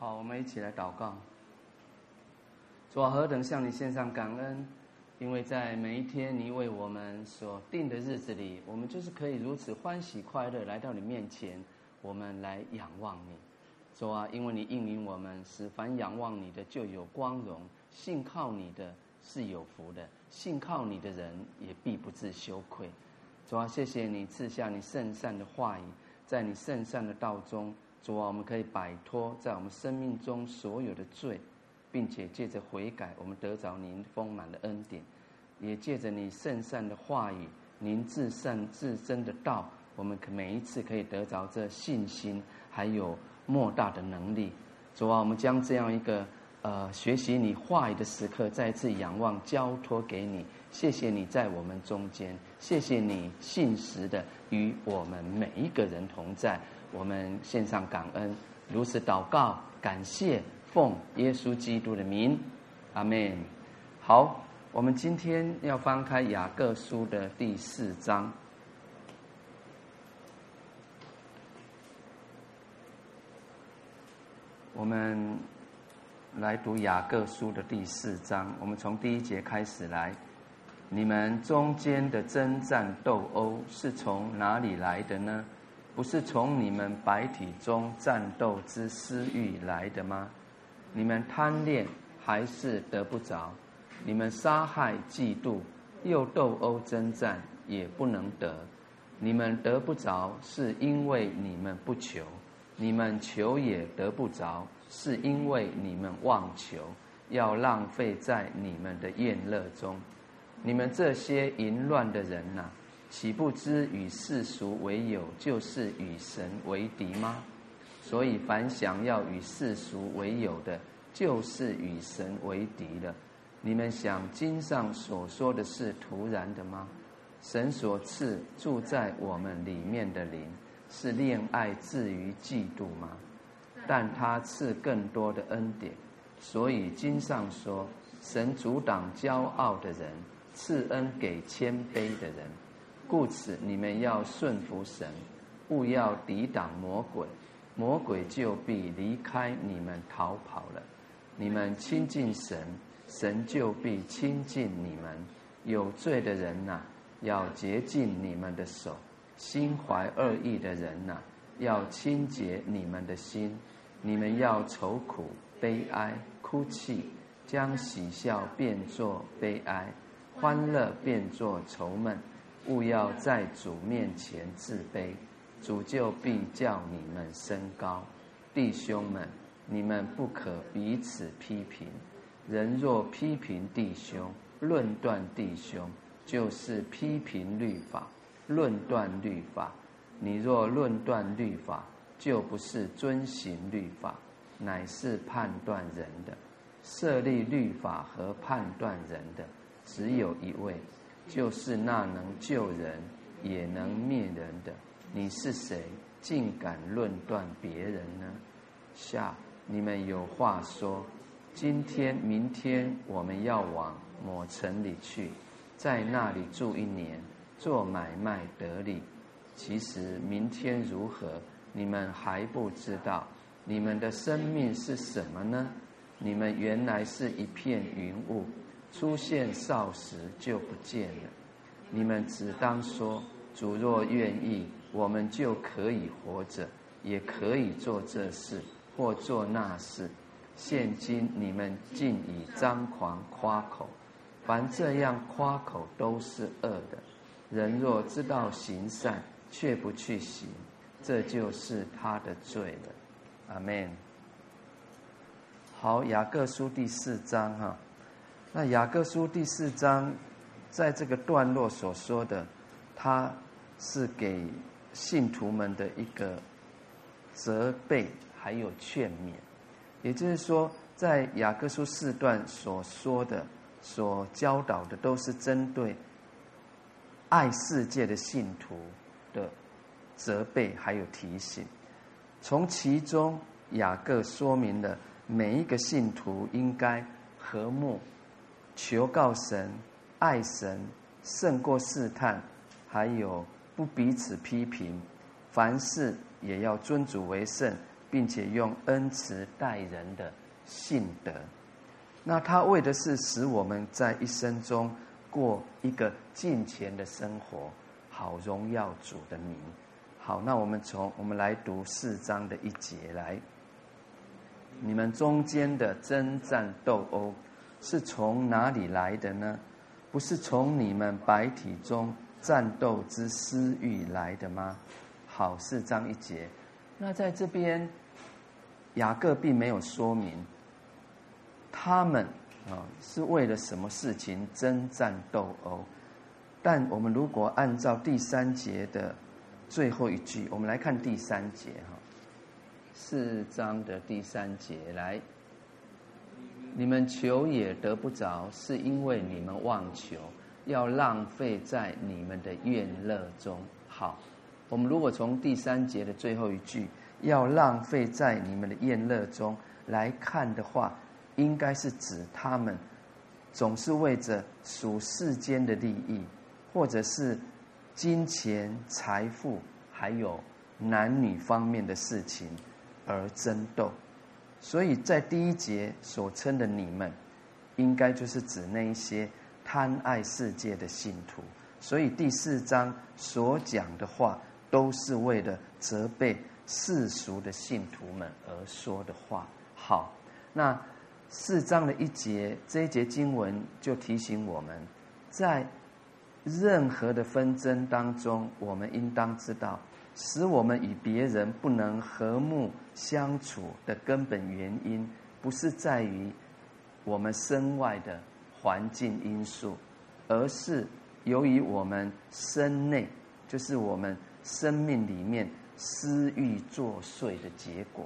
好，我们一起来祷告。主啊，何等向你献上感恩，因为在每一天你为我们所定的日子里，我们就是可以如此欢喜快乐来到你面前，我们来仰望你。主啊，因为你应允我们，使凡仰望你的就有光荣，信靠你的是有福的，信靠你的人也必不致羞愧。主啊，谢谢你赐下你圣善的话语，在你圣善的道中。主啊，我们可以摆脱在我们生命中所有的罪，并且借着悔改，我们得着您丰满的恩典；也借着你圣善的话语，您至善至真的道，我们可每一次可以得着这信心，还有莫大的能力。主啊，我们将这样一个呃学习你话语的时刻，再次仰望交托给你。谢谢你在我们中间，谢谢你信实的与我们每一个人同在。我们献上感恩，如此祷告，感谢，奉耶稣基督的名，阿门。好，我们今天要翻开雅各书的第四章，我们来读雅各书的第四章。我们从第一节开始来，你们中间的争战斗殴是从哪里来的呢？不是从你们白体中战斗之私欲来的吗？你们贪恋还是得不着？你们杀害嫉妒又斗殴争战也不能得。你们得不着，是因为你们不求；你们求也得不着，是因为你们妄求，要浪费在你们的宴乐中。你们这些淫乱的人呐、啊！岂不知与世俗为友，就是与神为敌吗？所以凡想要与世俗为友的，就是与神为敌的。你们想经上所说的是徒然的吗？神所赐住在我们里面的灵，是恋爱至于嫉妒吗？但他赐更多的恩典，所以经上说，神阻挡骄傲的人，赐恩给谦卑的人。故此，你们要顺服神，勿要抵挡魔鬼，魔鬼就必离开你们逃跑了。你们亲近神，神就必亲近你们。有罪的人呐、要洁净你们的手；心怀恶意的人呐、要清洁你们的心。你们要愁苦、悲哀、哭泣，将喜笑变作悲哀，欢乐变作愁闷。勿要在主面前自卑，主就必叫你们升高。弟兄们，你们不可彼此批评。人若批评弟兄，论断弟兄，就是批评律法，论断律法。你若论断律法，就不是遵行律法，乃是判断人的。设立律法和判断人的，只有一位。就是那能救人也能灭人的，你是谁，竟敢论断别人呢？下，你们有话说，今天、明天我们要往某城里去，在那里住一年，做买卖得利。其实明天如何，你们还不知道。你们的生命是什么呢？你们原来是一片云雾。出现少时就不见了。你们只当说：主若愿意，我们就可以活着，也可以做这事或做那事。现今你们竟以张狂夸口，凡这样夸口都是恶的。人若知道行善，却不去行，这就是他的罪了。阿门。好，雅各书第四章哈。那雅各书第四章，在这个段落所说的，他是给信徒们的一个责备，还有劝勉。也就是说，在雅各书四段所说的、所教导的，都是针对爱世界的信徒的责备，还有提醒。从其中，雅各说明了每一个信徒应该和睦。求告神，爱神胜过试探，还有不彼此批评，凡事也要尊主为圣，并且用恩慈待人的信德。那他为的是使我们在一生中过一个敬虔的生活，好荣耀主的名。好，那我们从我们来读四章的一节来。你们中间的争战斗殴是从哪里来的呢？不是从你们白体中战斗之私欲来的吗？好，四章一节。那在这边，雅各并没有说明他们啊是为了什么事情争战斗殴。但我们如果按照第三节的最后一句，我们来看第三节哈。四章的第三节，来，你们求也得不着，是因为你们妄求，要浪费在你们的宴乐中。好，我们如果从第三节的最后一句“要浪费在你们的宴乐中”来看的话，应该是指他们总是为着属世间的利益，或者是金钱、财富，还有男女方面的事情。而争斗，所以在第一节所称的你们，应该就是指那一些贪爱世界的信徒。所以第四章所讲的话，都是为了责备世俗的信徒们而说的话。好，那四章的一节，这一节经文就提醒我们，在任何的纷争当中，我们应当知道。使我们与别人不能和睦相处的根本原因，不是在于我们身外的环境因素，而是由于我们身内，就是我们生命里面私欲作祟的结果。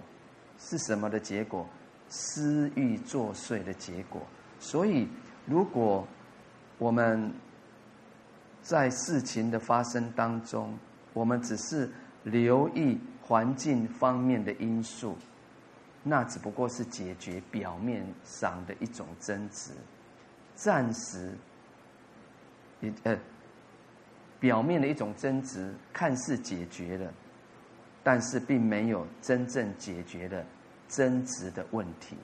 是什么的结果？私欲作祟的结果。所以，如果我们在事情的发生当中，我们只是留意环境方面的因素，那只不过是解决表面上的一种争执，暂时也呃表面的一种争执，看似解决了，但是并没有真正解决了争执的问题，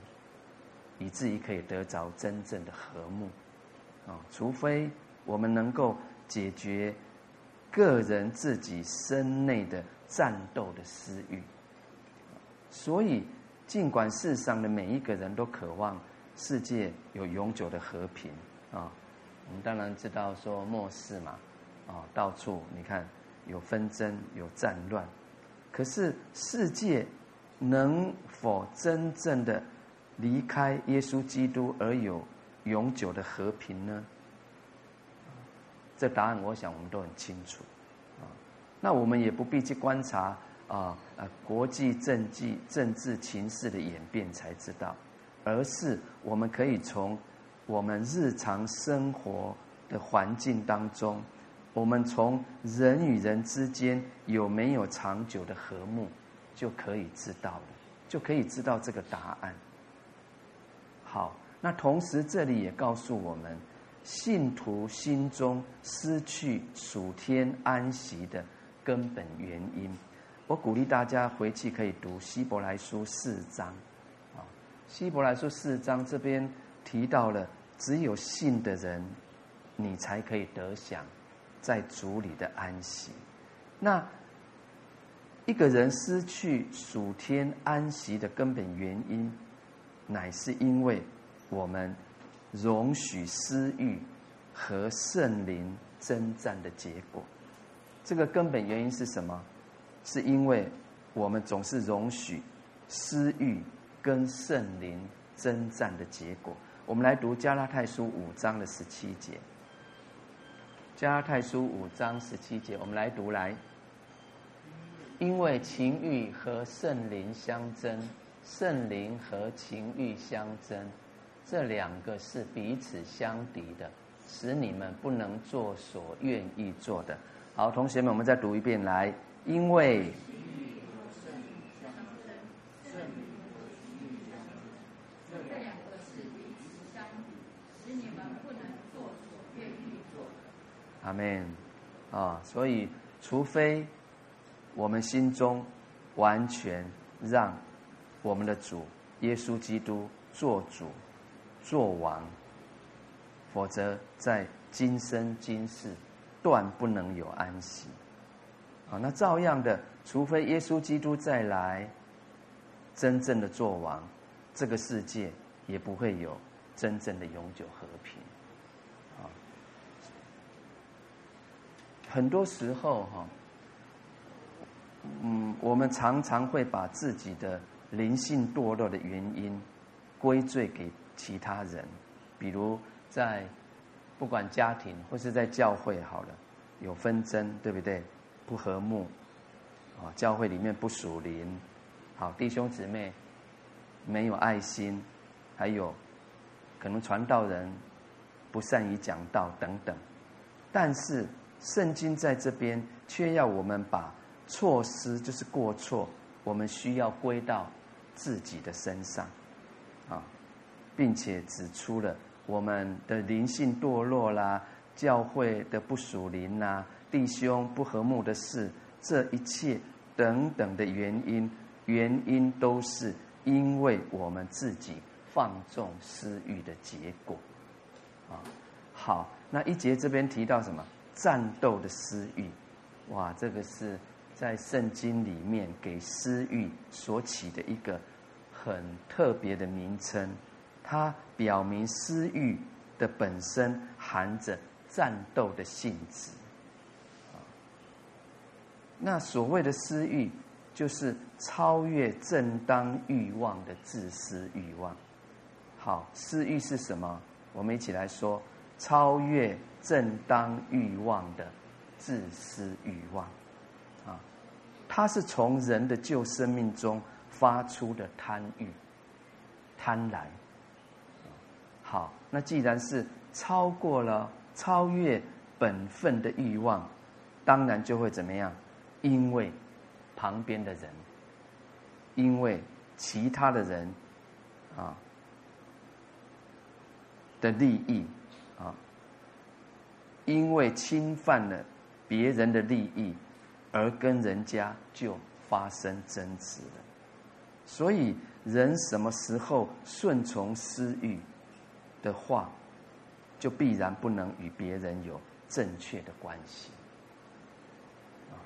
以至于可以得着真正的和睦啊！除非我们能够解决。个人自己身内的战斗的私欲，所以尽管世上的每一个人都渴望世界有永久的和平啊，我们当然知道说末世嘛，啊，到处你看有纷争有战乱，可是世界能否真正的离开耶稣基督而有永久的和平呢？这答案，我想我们都很清楚，啊，那我们也不必去观察啊啊国际政治政治情势的演变才知道，而是我们可以从我们日常生活的环境当中，我们从人与人之间有没有长久的和睦，就可以知道了，就可以知道这个答案。好，那同时这里也告诉我们。信徒心中失去属天安息的根本原因，我鼓励大家回去可以读希伯来书四章，啊，希伯来书四章这边提到了，只有信的人，你才可以得享在主里的安息。那一个人失去属天安息的根本原因，乃是因为我们。容许私欲和圣灵争战的结果，这个根本原因是什么？是因为我们总是容许私欲跟圣灵争战的结果。我们来读加拉太书五章的十七节。加拉太书五章十七节，我们来读来。因为情欲和圣灵相争，圣灵和情欲相争。这两个是彼此相敌的，使你们不能做所愿意做的。好，同学们，我们再读一遍来。因为这两个是彼此相敌，使你们不能做所愿意做的。阿门。啊，所以除非我们心中完全让我们的主耶稣基督做主做王，否则在今生今世断不能有安息。啊，那照样的，除非耶稣基督再来，真正的做王，这个世界也不会有真正的永久和平。啊，很多时候哈，嗯，我们常常会把自己的灵性堕落的原因归罪给其他人，比如在不管家庭或是在教会好了，有纷争，对不对？不和睦，啊，教会里面不属灵，好弟兄姊妹没有爱心，还有可能传道人不善于讲道等等。但是圣经在这边却要我们把错失，就是过错，我们需要归到自己的身上，啊，并且指出了我们的灵性堕落啦，教会的不属灵啦。弟兄不和睦的事，这一切等等的原因，原因都是因为我们自己放纵私欲的结果。啊，好，那一节这边提到什么？战斗的私欲，哇，这个是在圣经里面给私欲所起的一个很特别的名称，它表明私欲的本身含着战斗的性质。那所谓的私欲，就是超越正当欲望的自私欲望。好，私欲是什么？我们一起来说：超越正当欲望的自私欲望。啊，它是从人的旧生命中发出的贪欲、贪婪。好，那既然是超过了、超越本分的欲望，当然就会怎么样？因为旁边的人，因为其他的人，啊的利益，啊，因为侵犯了别人的利益，而跟人家就发生争执了。所以，人什么时候顺从私欲的话，就必然不能与别人有正确的关系。啊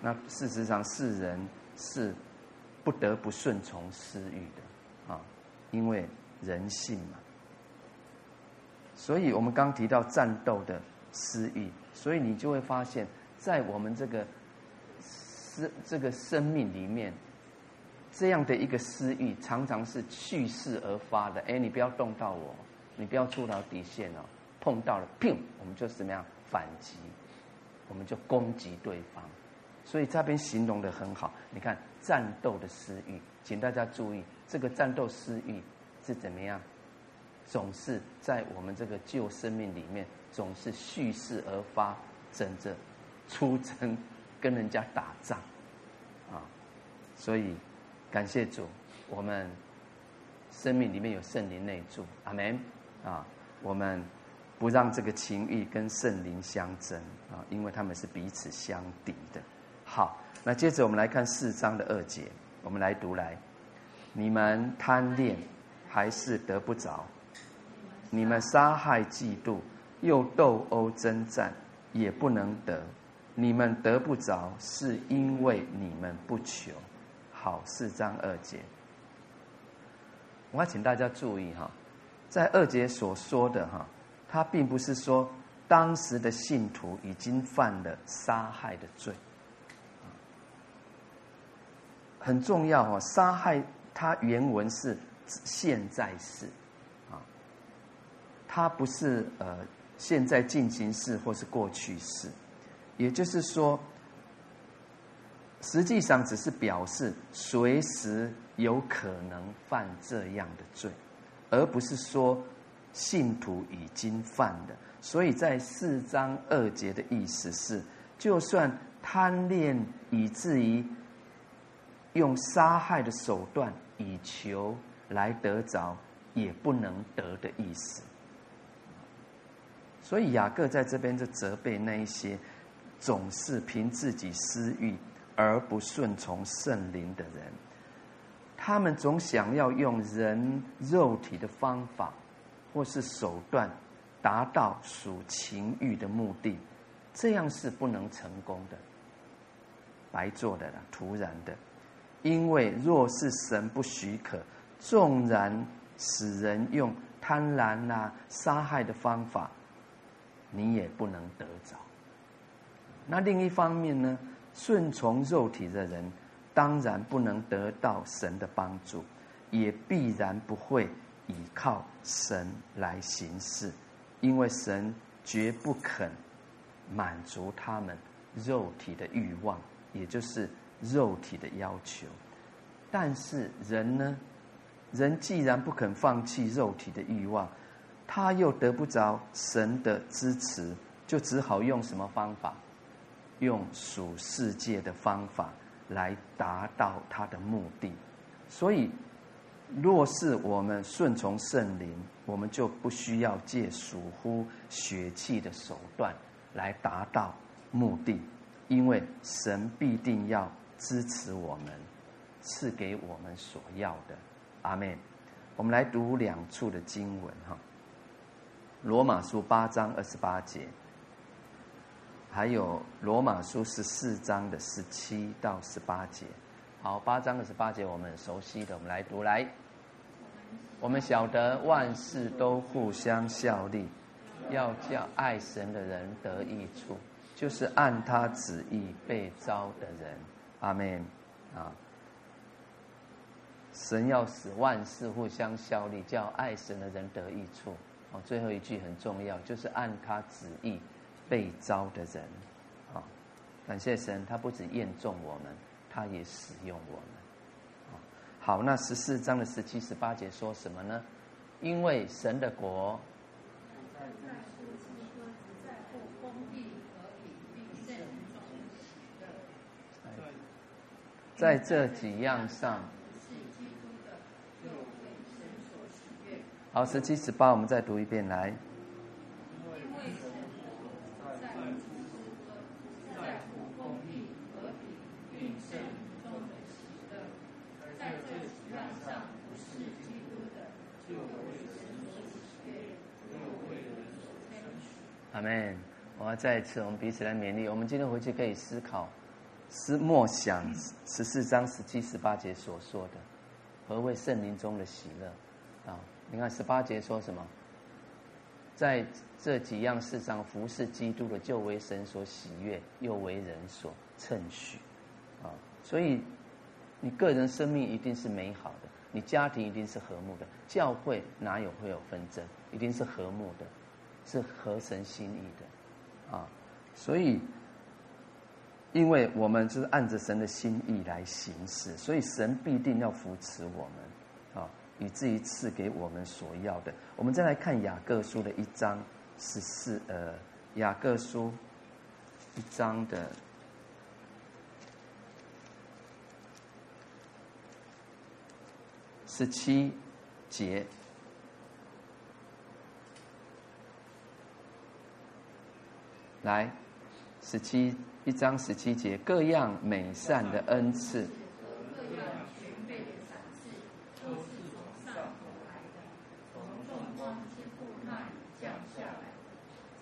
那事实上，世人是不得不顺从私欲的啊，因为人性嘛。所以我们刚提到战斗的私欲，所以你就会发现，在我们这个生这个生命里面，这样的一个私欲常常是蓄势而发的。哎，你不要动到我，你不要触到底线哦，碰到了，砰，我们就怎么样反击，我们就攻击对方。所以这边形容的很好，你看战斗的私欲，请大家注意，这个战斗私欲是怎么样？总是在我们这个旧生命里面，总是蓄势而发，整着出征，跟人家打仗，啊！所以感谢主，我们生命里面有圣灵内住，阿门啊！我们不让这个情欲跟圣灵相争啊，因为他们是彼此相敌的。好，那接着我们来看四章的二节，我们来读来：你们贪恋还是得不着；你们杀害嫉妒，又斗殴争战，也不能得。你们得不着，是因为你们不求。好，四章二节，我要请大家注意哈，在二节所说的哈，他并不是说当时的信徒已经犯了杀害的罪。很重要哦，杀害它原文是现在式，啊，它不是呃现在进行式或是过去式，也就是说，实际上只是表示随时有可能犯这样的罪，而不是说信徒已经犯了。所以在四章二节的意思是，就算贪恋以至于。用杀害的手段以求来得着，也不能得的意思。所以雅各在这边就责备那一些总是凭自己私欲而不顺从圣灵的人。他们总想要用人肉体的方法或是手段，达到属情欲的目的，这样是不能成功的，白做的了，徒然的。因为若是神不许可，纵然使人用贪婪啊、杀害的方法，你也不能得着。那另一方面呢，顺从肉体的人，当然不能得到神的帮助，也必然不会倚靠神来行事，因为神绝不肯满足他们肉体的欲望，也就是肉体的要求。但是人呢，人既然不肯放弃肉体的欲望，他又得不着神的支持，就只好用什么方法？用属世界的方法来达到他的目的，所以，若是我们顺从圣灵，我们就不需要借属乎血气的手段来达到目的，因为神必定要支持我们，赐给我们所要的。阿门。我们来读两处的经文哈，《罗马书》八章二十八节。还有罗马书十四章的十七到十八节，好，八章的十八节我们很熟悉的，我们来读来。我们晓得万事都互相效力，要叫爱神的人得益处，就是按他旨意被召的人。阿门。啊，神要使万事互相效力，叫爱神的人得益处。哦，最后一句很重要，就是按他旨意。被招的人，啊，感谢神，他不止验中我们，他也使用我们，好，那十四章的十七、十八节说什么呢？因为神的国，在这几样上，好，十七、十八，我们再读一遍来。阿门！我要再一次，我们彼此来勉励。我们今天回去可以思考，思默想十四章十七、十八节所说的，何谓圣灵中的喜乐？啊，你看十八节说什么？在这几样事上服侍基督的，就为神所喜悦，又为人所称许。啊，所以你个人生命一定是美好的，你家庭一定是和睦的，教会哪有会有纷争？一定是和睦的。是合神心意的，啊，所以，因为我们就是按着神的心意来行事，所以神必定要扶持我们，啊，以至于赐给我们所要的。我们再来看雅各书的一章十四，呃，雅各书一章的十七节。来，十七一章十七节，各样美善的恩赐，各样全备的赏赐，都是从上头来的，从众光之父那里降下来，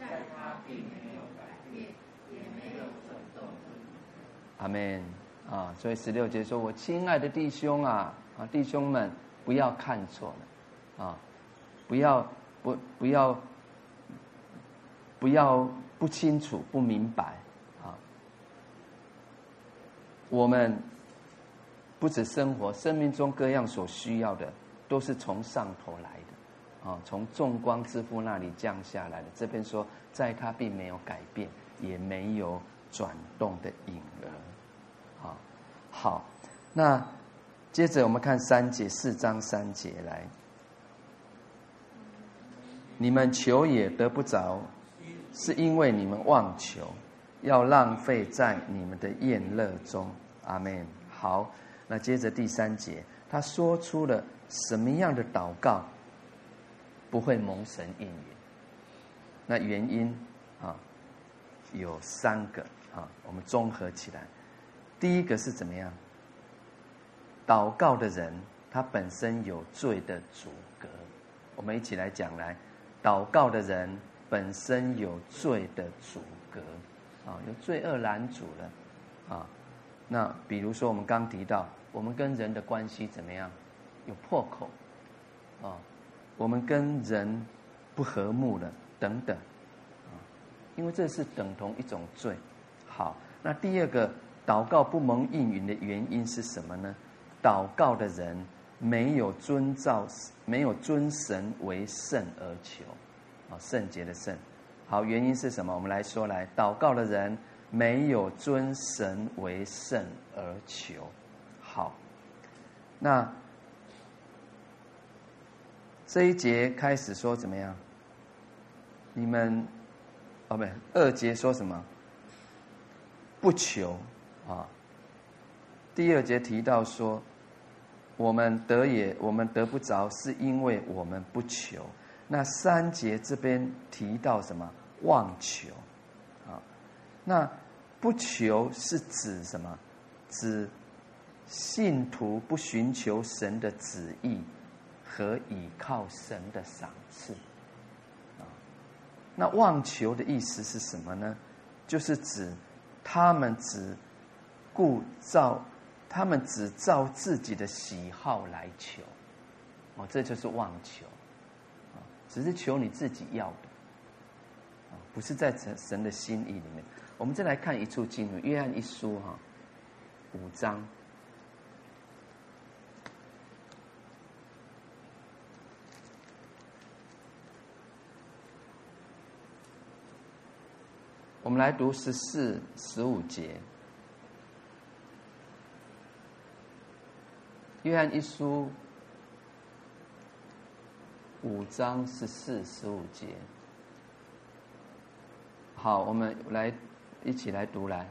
在他并没有改变，也没有转动。阿门啊！所以十六节说：“我亲爱的弟兄啊啊，弟兄们，不要看错了啊，不要不不要不要。”不清楚、不明白，啊！我们不止生活，生命中各样所需要的，都是从上头来的，啊，从众光之父那里降下来的。这边说，在他并没有改变，也没有转动的影儿，啊，好。那接着我们看三节，四章三节来，你们求也得不着。是因为你们妄求，要浪费在你们的宴乐中。阿门。好，那接着第三节，他说出了什么样的祷告不会蒙神应允？那原因啊有三个啊，我们综合起来。第一个是怎么样？祷告的人，他本身有罪的阻隔。我们一起来讲来，祷告的人本身有罪的阻隔，啊，有罪恶拦阻了，啊，那比如说我们刚提到，我们跟人的关系怎么样？有破口，啊，我们跟人不和睦了，等等，啊，因为这是等同一种罪。好，那第二个祷告不蒙应允的原因是什么呢？祷告的人没有遵照，没有尊神为圣而求，啊，圣洁的圣。好，原因是什么？我们来说来，祷告的人没有尊神为圣而求。好，那这一节开始说怎么样？你们，哦，不对，二节说什么？不求啊。第二节提到说。我们得也，我们得不着，是因为我们不求。那三节这边提到什么？妄求，啊，那不求是指什么？指信徒不寻求神的旨意和倚靠神的赏赐。啊，那妄求的意思是什么呢？就是指他们只顾照。他们只照自己的喜好来求，哦，这就是妄求，只是求你自己要的，啊，不是在神神的心意里面。我们再来看一处经文，《约翰一书》哈，五章，我们来读十四、十五节。约翰一书五章十四、十五节，好，我们来一起来读来。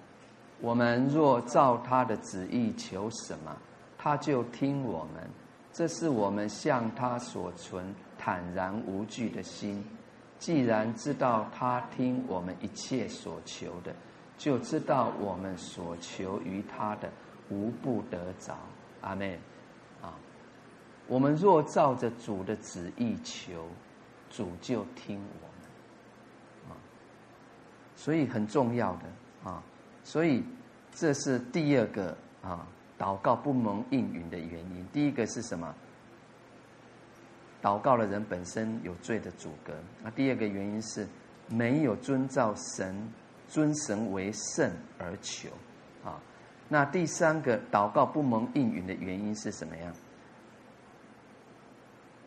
我们若照他的旨意求什么，他就听我们。这是我们向他所存坦然无惧的心。既然知道他听我们一切所求的，就知道我们所求于他的无不得着。阿门。我们若照着主的旨意求，主就听我们，啊，所以很重要的啊，所以这是第二个啊，祷告不蒙应允的原因。第一个是什么？祷告的人本身有罪的阻隔。那第二个原因是没有遵照神尊神为圣而求啊。那第三个祷告不蒙应允的原因是什么样？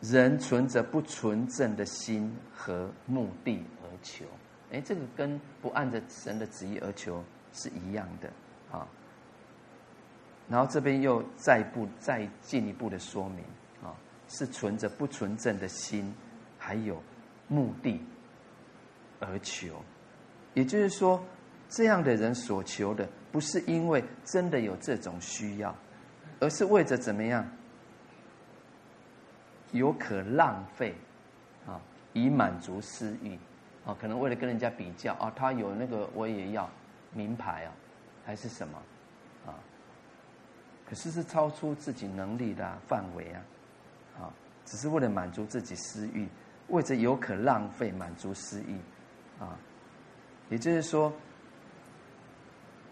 人存着不纯正的心和目的而求，哎，这个跟不按着神的旨意而求是一样的啊。然后这边又再步再进一步的说明啊，是存着不纯正的心，还有目的而求。也就是说，这样的人所求的，不是因为真的有这种需要，而是为着怎么样？有可浪费，啊，以满足私欲，啊，可能为了跟人家比较，啊，他有那个我也要名牌啊，还是什么，啊，可是是超出自己能力的范围啊，啊，只是为了满足自己私欲，为着有可浪费满足私欲，啊，也就是说，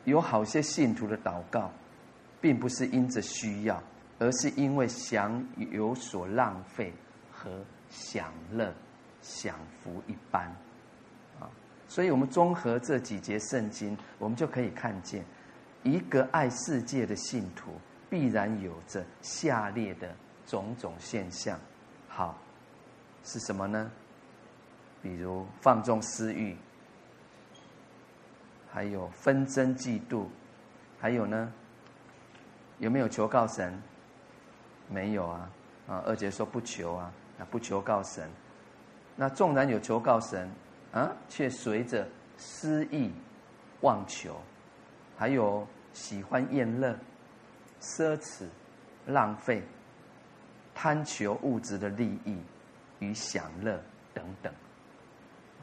有好些信徒的祷告，并不是因着需要。而是因为想有所浪费和享乐、享福一般，啊，所以我们综合这几节圣经，我们就可以看见，一个爱世界的信徒必然有着下列的种种现象。好，是什么呢？比如放纵私欲，还有纷争嫉妒，还有呢，有没有求告神？没有啊，啊，二姐说不求啊，啊，不求告神。那纵然有求告神，啊，却随着私意妄求，还有喜欢宴乐、奢侈、浪费、贪求物质的利益与享乐等等，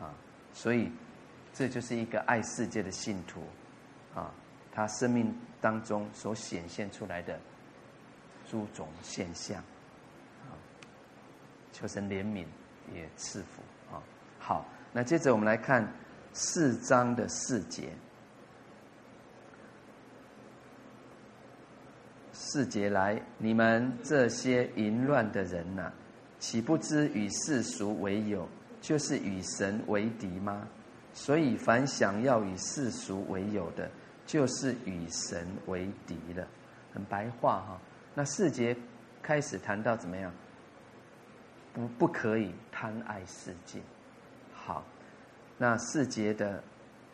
啊，所以这就是一个爱世界的信徒，啊，他生命当中所显现出来的。诸种现象，啊，求神怜悯也赐福啊。好，那接着我们来看四章的四节。四节来，你们这些淫乱的人呐、岂不知与世俗为友，就是与神为敌吗？所以，凡想要与世俗为友的，就是与神为敌了。很白话哈。那四节开始谈到怎么样？不，不可以贪爱世界。好，那四节的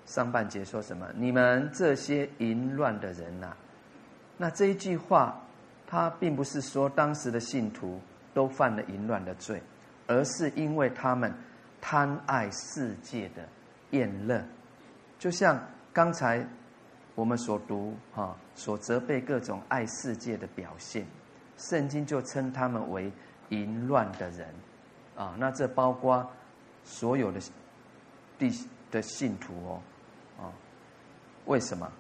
上半节说什么？你们这些淫乱的人呐、那这一句话，他并不是说当时的信徒都犯了淫乱的罪，而是因为他们贪爱世界的厌乐，就像刚才我们所读哈，所责备各种爱世界的表现，圣经就称他们为淫乱的人，啊，那这包括所有的地的信徒哦，啊，为什么？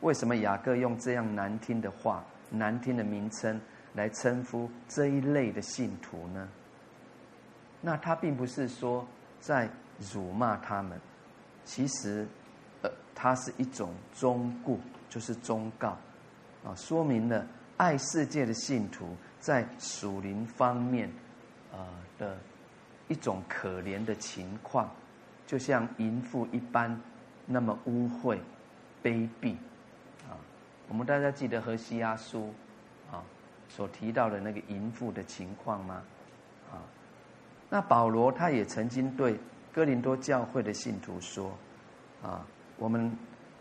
为什么雅各用这样难听的话、难听的名称来称呼这一类的信徒呢？那他并不是说在辱骂他们，其实，它，是一种忠告，就是忠告，啊，说明了爱世界的信徒在属灵方面，呃的一种可怜的情况，就像淫妇一般那么污秽、卑鄙。啊我们大家记得何西阿书啊所提到的那个淫妇的情况吗？啊，那保罗他也曾经对哥林多教会的信徒说：啊，我们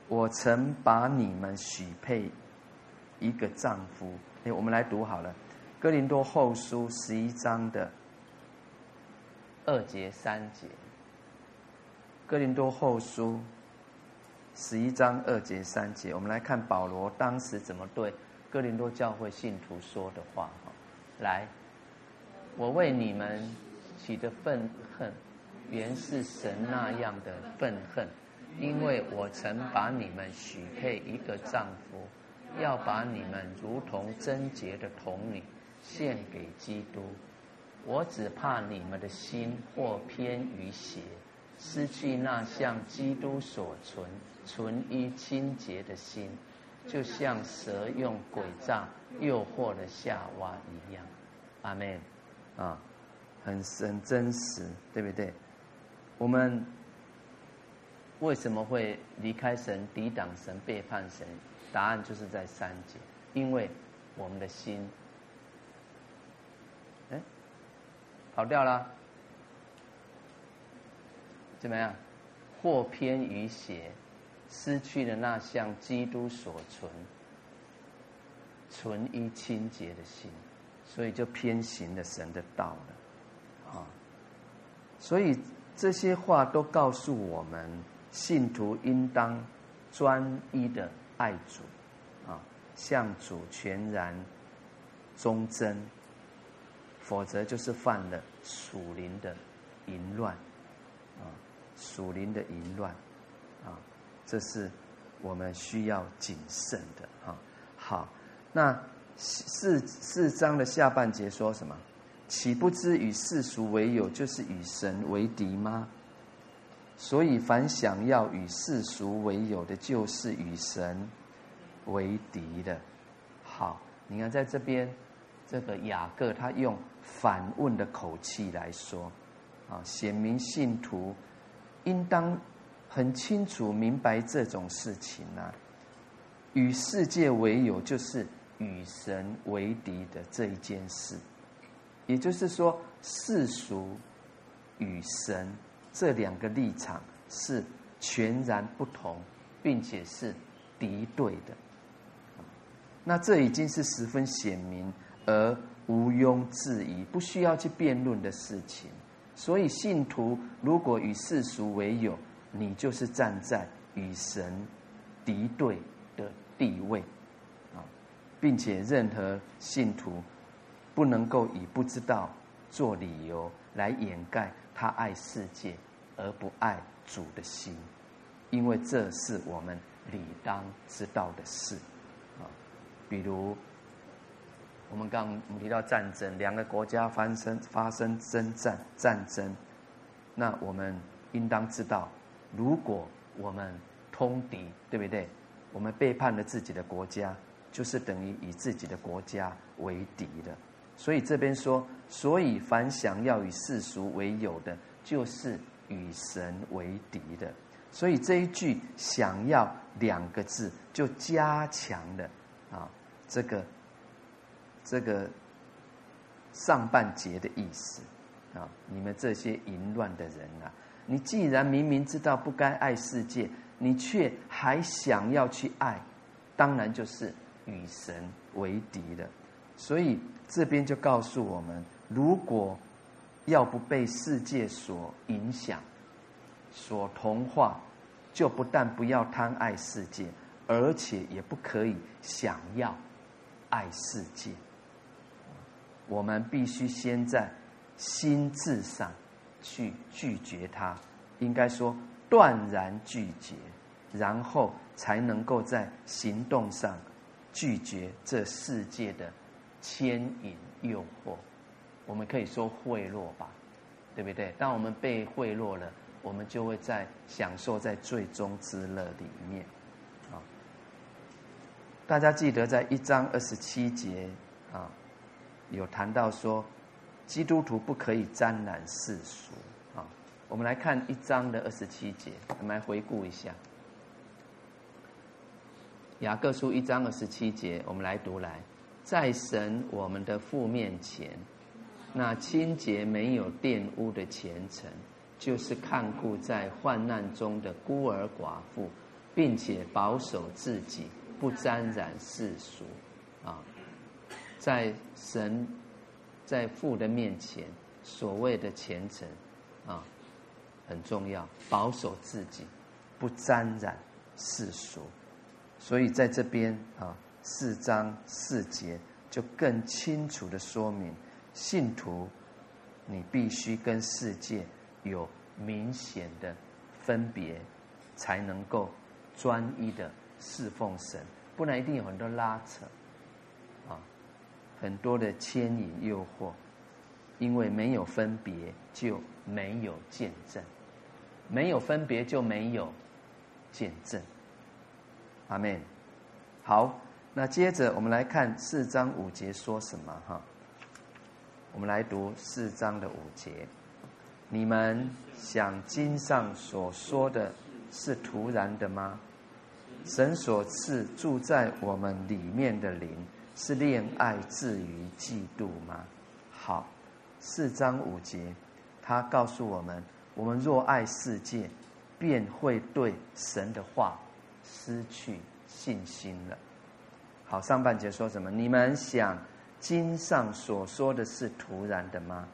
我曾把你们许配一个丈夫。哎，我们来读好了，《哥林多后书》十一章的二节三节，《哥林多后书》。十一章二节三节，我们来看保罗当时怎么对哥林多教会信徒说的话哈。来，我为你们起的愤恨，原是神那样的愤恨，因为我曾把你们许配一个丈夫，要把你们如同贞洁的童女献给基督。我只怕你们的心或偏于邪，失去那向基督所存。存一清洁的心，就像蛇用诡诈诱惑了夏娃一样。阿门。啊，很很真实，对不对？我们为什么会离开神、抵挡神、背叛神？答案就是在三节，因为我们的心，哎，跑掉了，怎么样？或偏于邪。失去了那向基督所存、存一清洁的心，所以就偏行了神的道了，啊！所以这些话都告诉我们，信徒应当专一的爱主，啊，向主全然忠贞，否则就是犯了属灵的淫乱，啊，属灵的淫乱。啊这是我们需要谨慎的啊！好，那四四章的下半节说什么？岂不知与世俗为友，就是与神为敌吗？所以凡想要与世俗为友的，就是与神为敌的。好，你看在这边，这个雅各他用反问的口气来说，啊，显明信徒应当。很清楚明白这种事情啊，与世界为友就是与神为敌的这一件事，也就是说，世俗与神这两个立场是全然不同，并且是敌对的。那这已经是十分显明而毋庸置疑，不需要去辩论的事情。所以，信徒如果与世俗为友，你就是站在与神敌对的地位啊，并且任何信徒不能够以不知道做理由来掩盖他爱世界而不爱主的心，因为这是我们理当知道的事啊。比如我们刚我们提到战争，两个国家发生发生征战战争，那我们应当知道，如果我们通敌，对不对？我们背叛了自己的国家，就是等于以自己的国家为敌的。所以这边说，所以凡想要与世俗为友的，就是与神为敌的。所以这一句“想要”两个字，就加强了啊这个这个上半节的意思啊。你们这些淫乱的人啊，你既然明明知道不该爱世界，你却还想要去爱，当然就是与神为敌的。所以这边就告诉我们，如果要不被世界所影响。所同化，就不但不要贪爱世界，而且也不可以想要爱世界。我们必须先在心智上去拒绝它，应该说断然拒绝，然后才能够在行动上拒绝这世界的牵引诱惑。我们可以说贿赂吧，对不对？当我们被贿赂了。我们就会在享受在最终之乐里面，啊！大家记得在一章二十七节啊，有谈到说，基督徒不可以沾染世俗啊。我们来看一章的二十七节，我们来回顾一下雅各书一章二十七节，我们来读来，在神我们的父面前，那清洁没有玷污的虔诚。就是看顾在患难中的孤儿寡妇，并且保守自己不沾染世俗，啊，在神在父的面前，所谓的虔诚啊，很重要，保守自己不沾染世俗。所以在这边啊，四章四节就更清楚的说明，信徒你必须跟世界。有明显的分别，才能够专一的侍奉神，不然一定有很多拉扯，啊，很多的牵引诱惑，因为没有分别就没有见证，没有分别就没有见证，阿门。好，那接着我们来看四章五节说什么哈？我们来读四章的五节。你们想经上所说的是突然的吗？神所赐住在我们里面的灵是恋爱至于嫉妒吗？好，四章五节，他告诉我们：我们若爱世界，便会对神的话失去信心了。好，上半节说什么？你们想经上所说的是徒然的吗？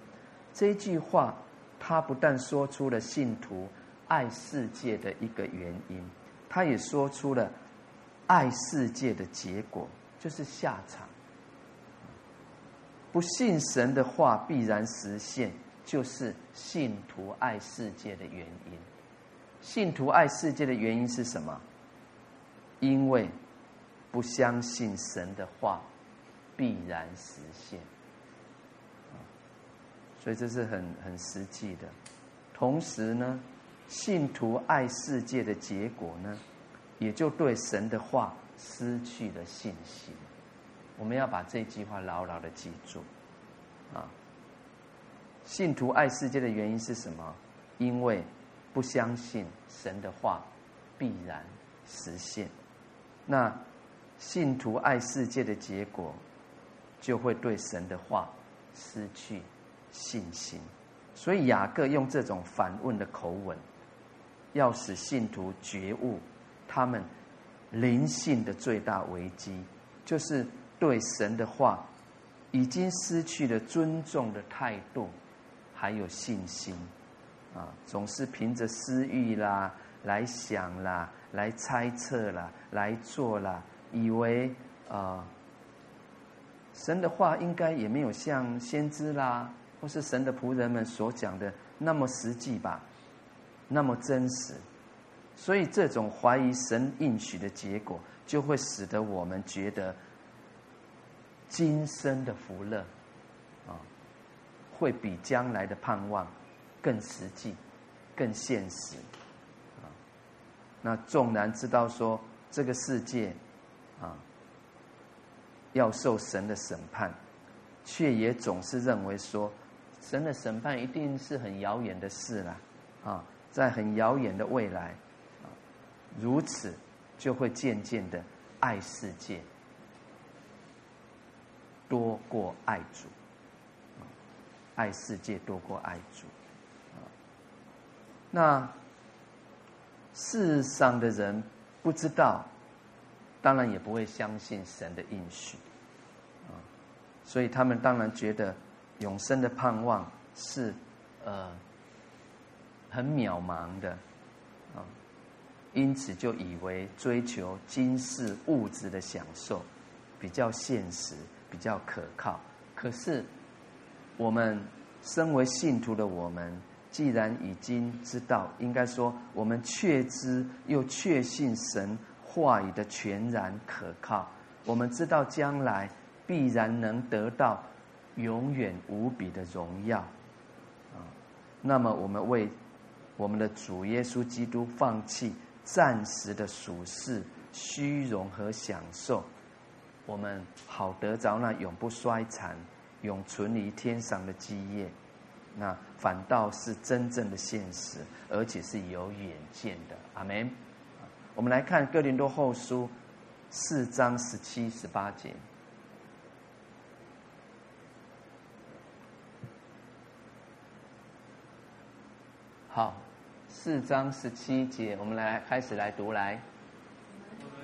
这句话。他不但说出了信徒爱世界的一个原因，他也说出了爱世界的结果，就是下场。不信神的话必然实现，就是信徒爱世界的原因。信徒爱世界的原因是什么？因为不相信神的话必然实现。所以这是很很实际的，同时呢，信徒爱世界的结果呢，也就对神的话失去了信心。我们要把这句话牢牢的记住，啊，信徒爱世界的原因是什么？因为不相信神的话必然实现。那信徒爱世界的结果，就会对神的话失去。信心，所以雅各用这种反问的口吻，要使信徒觉悟，他们灵性的最大危机，就是对神的话已经失去了尊重的态度，还有信心，啊，总是凭着私欲啦，来想啦，来猜测啦，来做啦，以为啊，神的话应该也没有像先知啦。或是神的仆人们所讲的那么实际吧，那么真实，所以这种怀疑神应许的结果，就会使得我们觉得今生的福乐，啊，会比将来的盼望更实际、更现实，啊，那纵然知道说这个世界，啊，要受神的审判，却也总是认为说，神的审判一定是很遥远的事了，啊，在很遥远的未来，啊，如此就会渐渐的爱世界。多过爱主，爱世界多过爱主，那世上的人不知道，当然也不会相信神的应许，所以他们当然觉得永生的盼望是呃很渺茫的，啊，因此就以为追求今世物质的享受比较现实。比较可靠，可是我们身为信徒的我们，既然已经知道，应该说我们确知又确信神话语的全然可靠，我们知道将来必然能得到永远无比的荣耀啊。那么我们为我们的主耶稣基督放弃暂时的属世虚荣和享受。我们好得着那永不衰残、永存于天上的基业，那反倒是真正的现实，而且是有远见的。阿门。我们来看哥林多后书四章十七、十八节。好，四章十七节，我们来开始来读来。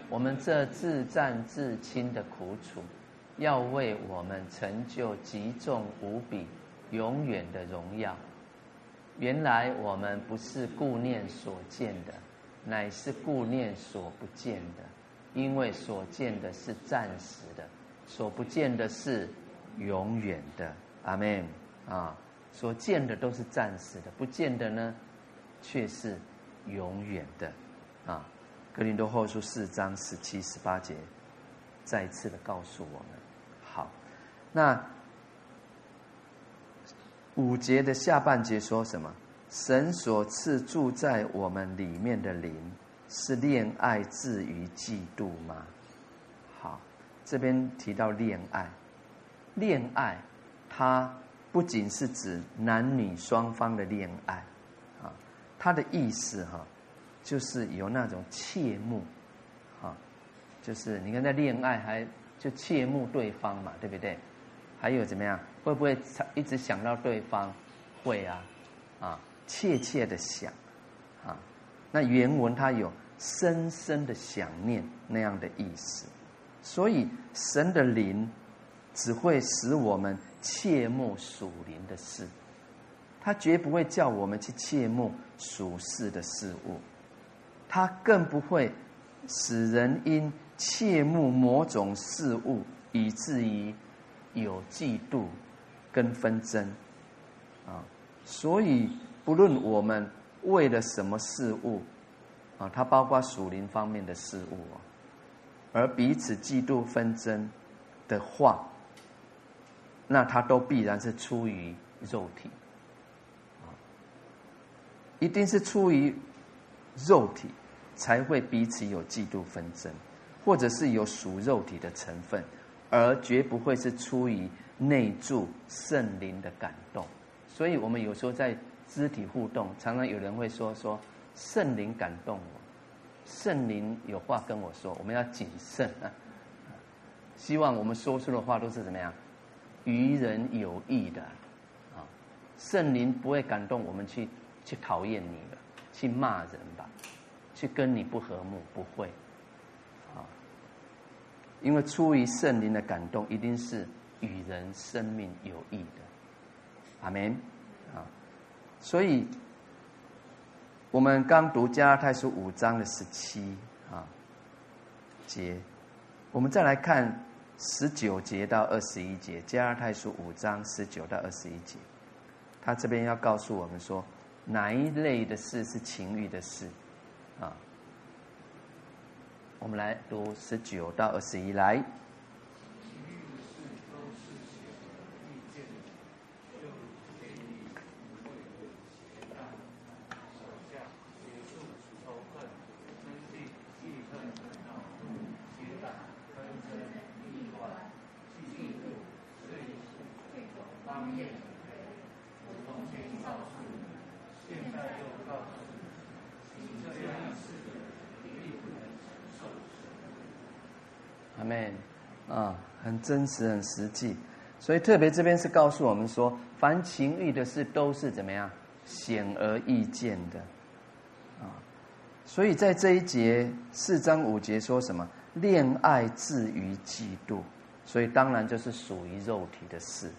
我们这自战自轻的苦楚，要为我们成就极重无比、永远的荣耀。原来我们不是顾念所见的，乃是顾念所不见的。因为所见的是暂时的，所不见的是永远的。阿门啊！所见的都是暂时的，不见的呢，却是永远的啊。格林多后书四章十七、十八节，再次的告诉我们：好，那五节的下半节说什么？神所赐住在我们里面的灵，是恋爱至于嫉妒吗？好，这边提到恋爱，恋爱它不仅是指男女双方的恋爱，啊，它的意思哈。就是有那种切慕，啊，就是你看在恋爱还就切慕对方嘛，对不对？还有怎么样？会不会一直想到对方？会啊，啊，切切的想，啊，那原文它有深深的想念那样的意思。所以神的灵只会使我们切莫属灵的事，他绝不会叫我们去切莫属世的事物。他更不会使人因切慕某种事物，以至于有嫉妒跟纷争啊。所以，不论我们为了什么事物啊，它包括属灵方面的事物啊，而彼此嫉妒纷争的话，那它都必然是出于肉体啊，一定是出于肉体。才会彼此有嫉妒纷争，或者是有属肉体的成分，而绝不会是出于内住圣灵的感动。所以，我们有时候在肢体互动，常常有人会说：“说圣灵感动我，圣灵有话跟我说，我们要谨慎啊。”希望我们说出的话都是怎么样，于人有益的啊。圣灵不会感动我们去去讨厌你的，去骂人吧。去跟你不和睦，不会，啊，因为出于圣灵的感动，一定是与人生命有益的，阿门，啊，所以，我们刚读加拉太书五章的十七啊节，我们再来看十九节到二十一节，加拉太书五章十九到二十一节，他这边要告诉我们说，哪一类的事是情欲的事？啊，我们来读十九到二十一来。阿门，啊，很真实，很实际，所以特别这边是告诉我们说，凡情欲的事都是怎么样，显而易见的，啊，所以在这一节四章五节说什么？恋爱至于嫉妒，所以当然就是属于肉体的事。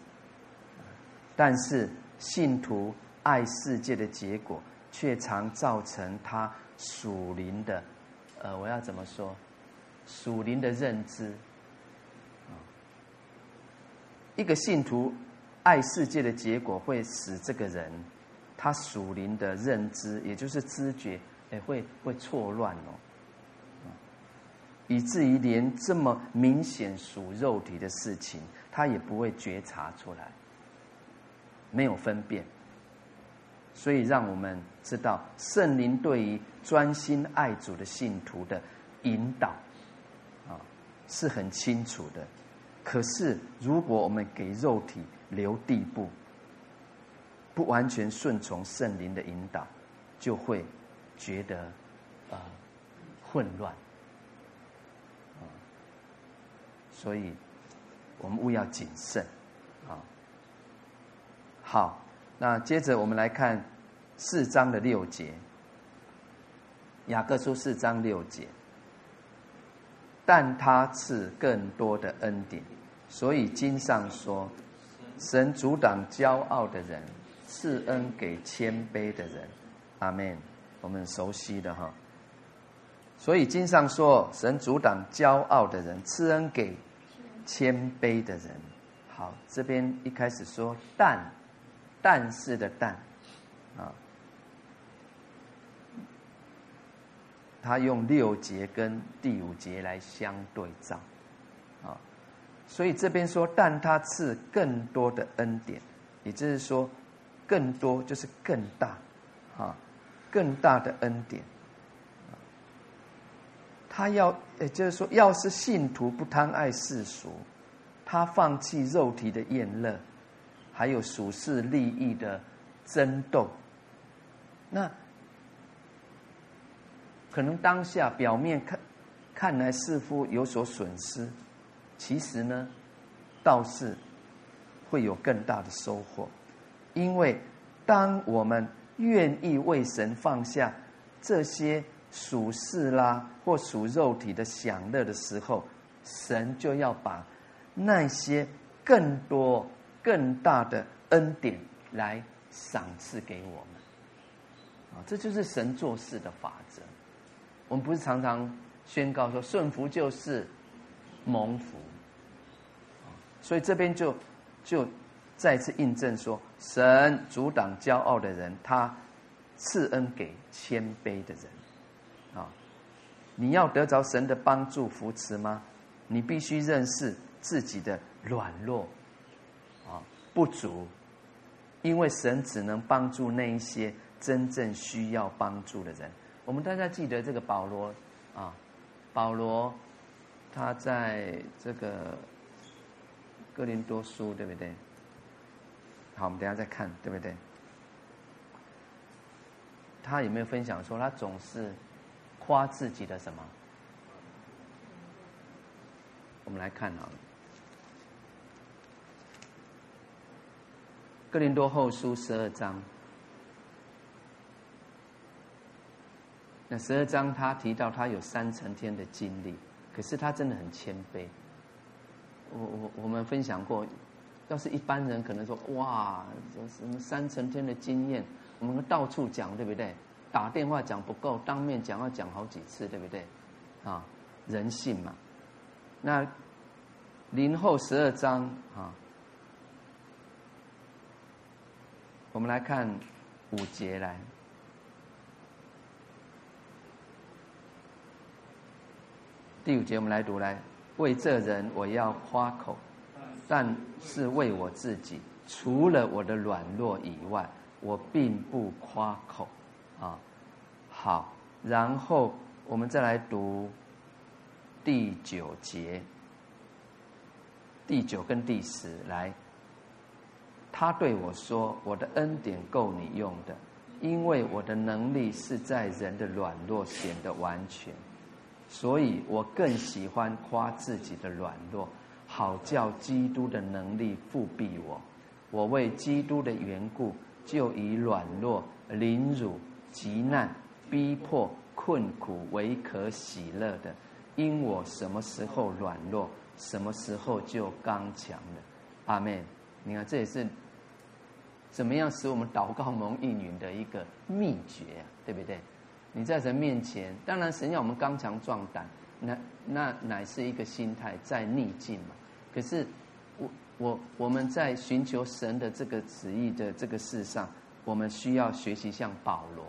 但是信徒爱世界的结果，却常造成他属灵的，呃，我要怎么说？属灵的认知，一个信徒爱世界的结果，会使这个人他属灵的认知，也就是知觉，也会会错乱哦，以至于连这么明显属肉体的事情，他也不会觉察出来，没有分辨。所以，让我们知道圣灵对于专心爱主的信徒的引导。啊是很清楚的，可是如果我们给肉体留地步，不完全顺从圣灵的引导，就会觉得啊混乱。所以，我们务要谨慎啊。好，那接着我们来看四章的六节，雅各书四章六节。但他赐更多的恩典，所以经上说，神阻挡骄傲的人，赐恩给谦卑的人。阿门。我们熟悉的哈。所以经上说，神阻挡骄傲的人，赐恩给谦卑的人。好，这边一开始说但，但是的但，啊。他用六节跟第五节来相对照，啊，所以这边说，但他赐更多的恩典，也就是说，更多就是更大，啊，更大的恩典。他要，也就是说，要是信徒不贪爱世俗，他放弃肉体的厌乐，还有俗世利益的争斗，那。可能当下表面看，看来似乎有所损失，其实呢，倒是会有更大的收获。因为当我们愿意为神放下这些属世啦或属肉体的享乐的时候，神就要把那些更多、更大的恩典来赏赐给我们。啊，这就是神做事的法则。我们不是常常宣告说顺服就是蒙福，所以这边就就再次印证说，神阻挡骄傲的人，他赐恩给谦卑的人。啊，你要得着神的帮助扶持吗？你必须认识自己的软弱，啊，不足，因为神只能帮助那一些真正需要帮助的人。我们大家记得这个保罗啊，保罗他在这个哥林多书对不对？好，我们等下再看对不对？他有没有分享说他总是夸自己的什么？我们来看啊，哥林多后书十二章。那十二章他提到他有三层天的经历，可是他真的很谦卑。我我我们分享过，要是一般人可能说哇，什么三层天的经验，我们到处讲对不对？打电话讲不够，当面讲要讲好几次对不对？啊，人性嘛。那林后十二章啊，我们来看五节来。第五节，我们来读来，为这人我要夸口，但是为我自己，除了我的软弱以外，我并不夸口啊。好，然后我们再来读第九节，第九跟第十来，他对我说：“我的恩典够你用的，因为我的能力是在人的软弱显得完全。所以我更喜欢夸自己的软弱，好叫基督的能力覆庇我。我为基督的缘故，就以软弱、凌辱、急难、逼迫、困苦为可喜乐的，因我什么时候软弱，什么时候就刚强了。”阿门。你看，这也是。怎么样使我们祷告蒙应允的一个秘诀啊，对不对？你在神面前，当然神要我们刚强壮胆，那那乃是一个心态在逆境嘛。可是我我我们在寻求神的这个旨意的这个事上，我们需要学习像保罗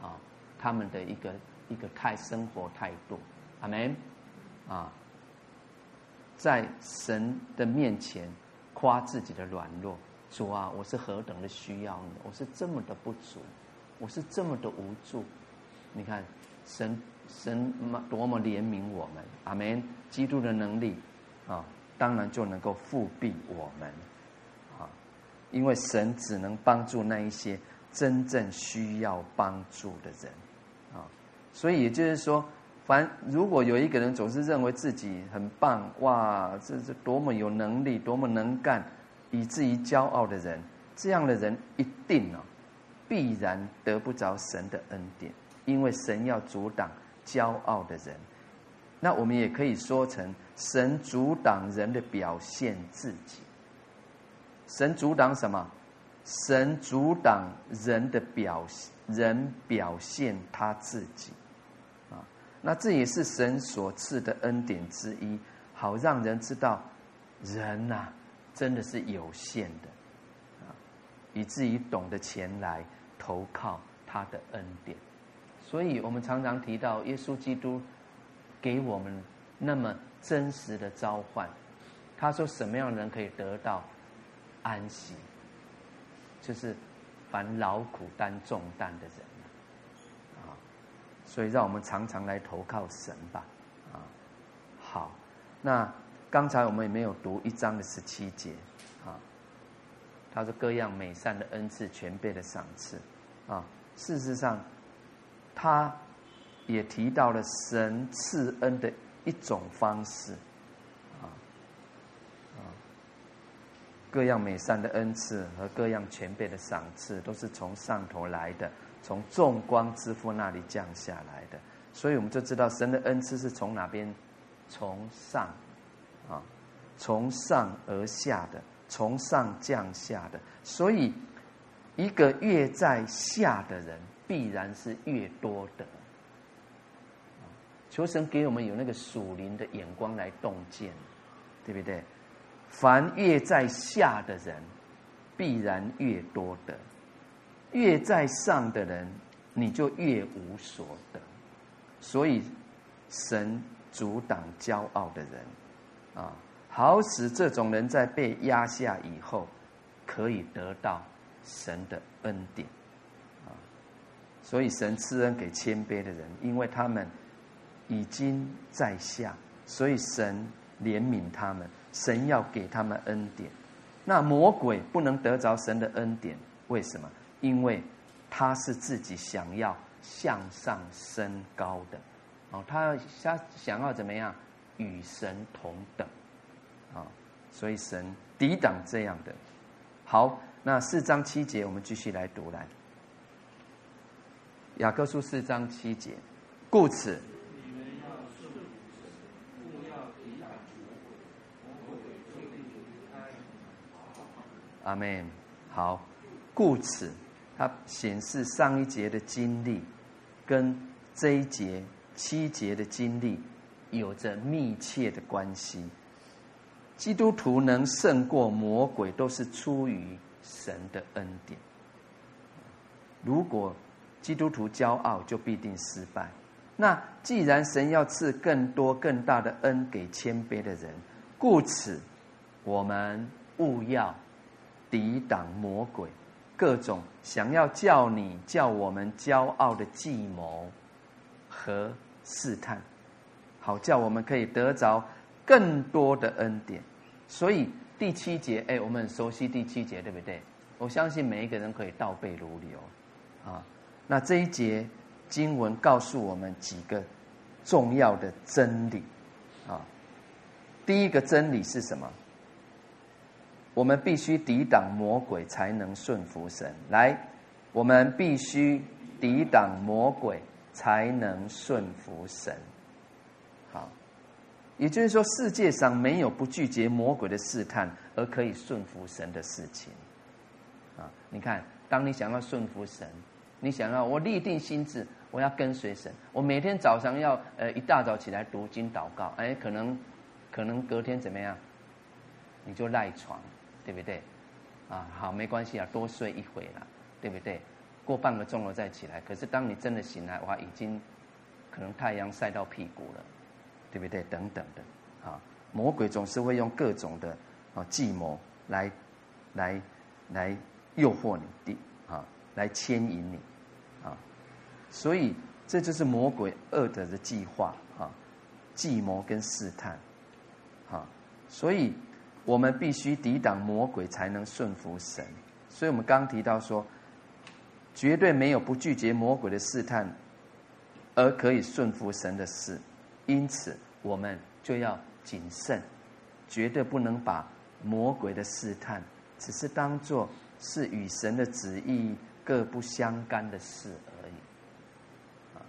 啊他们的一个一个态生活态度，阿门啊，在神的面前夸自己的软弱。主啊，我是何等的需要你！我是这么的不足，我是这么的无助。你看，神神多么怜悯我们，阿门。基督的能力啊，当然就能够复辟我们啊，因为神只能帮助那一些真正需要帮助的人啊。所以也就是说，凡如果有一个人总是认为自己很棒，哇，这是多么有能力，多么能干。以至于骄傲的人，这样的人一定啊，必然得不着神的恩典，因为神要阻挡骄傲的人。那我们也可以说成，神阻挡人的表现自己。神阻挡什么？神阻挡人的表现人表现他自己啊。那这也是神所赐的恩典之一，好让人知道人呐。真的是有限的，啊，以至于懂得前来投靠他的恩典，所以我们常常提到耶稣基督给我们那么真实的召唤。他说：“什么样的人可以得到安息？就是凡劳苦担重担的人啊。”所以让我们常常来投靠神吧，啊，好，那。刚才我们也没有读一章的十七节，啊，他说各样美善的恩赐全备的赏赐，啊，事实上，他也提到了神赐恩的一种方式，啊，啊，各样美善的恩赐和各样全备的赏赐都是从上头来的，从众光之父那里降下来的，所以我们就知道神的恩赐是从哪边，从上。啊，从上而下的，从上降下的，所以一个越在下的人，必然是越多的。求神给我们有那个属灵的眼光来洞见，对不对？凡越在下的人，必然越多的；越在上的人，你就越无所得。所以，神阻挡骄傲的人。啊，好使这种人在被压下以后，可以得到神的恩典，所以神赐恩给谦卑的人，因为他们已经在下，所以神怜悯他们，神要给他们恩典。那魔鬼不能得着神的恩典，为什么？因为他是自己想要向上升高的，哦，他他想要怎么样？与神同等，啊，所以神抵挡这样的。好，那四章七节，我们继续来读来。雅各书四章七节，故此，阿门。好，故此，它显示上一节的经历跟这一节七节的经历。有着密切的关系。基督徒能胜过魔鬼，都是出于神的恩典。如果基督徒骄傲，就必定失败。那既然神要赐更多更大的恩给谦卑的人，故此我们务要抵挡魔鬼各种想要叫你叫我们骄傲的计谋和试探。好，叫我们可以得着更多的恩典。所以第七节，哎，我们很熟悉第七节，对不对？我相信每一个人可以倒背如流，啊，那这一节经文告诉我们几个重要的真理，啊，第一个真理是什么？我们必须抵挡魔鬼，才能顺服神。来，我们必须抵挡魔鬼，才能顺服神。好，也就是说，世界上没有不拒绝魔鬼的试探而可以顺服神的事情。啊，你看，当你想要顺服神，你想要我立定心志，我要跟随神，我每天早上要呃一大早起来读经祷告，哎，可能可能隔天怎么样，你就赖床，对不对？啊，好，没关系啊，多睡一会啦，对不对？过半个钟头再起来。可是当你真的醒来，哇，已经可能太阳晒到屁股了，对不对？等等的，啊，魔鬼总是会用各种的啊计谋来来。来诱惑你的啊，来牵引你啊，所以这就是魔鬼恶的的计划啊，计谋跟试探啊，所以我们必须抵挡魔鬼，才能顺服神。所以我们刚提到说，绝对没有不拒绝魔鬼的试探而可以顺服神的事，因此我们就要谨慎，绝对不能把魔鬼的试探只是当做。是与神的旨意各不相干的事而已。啊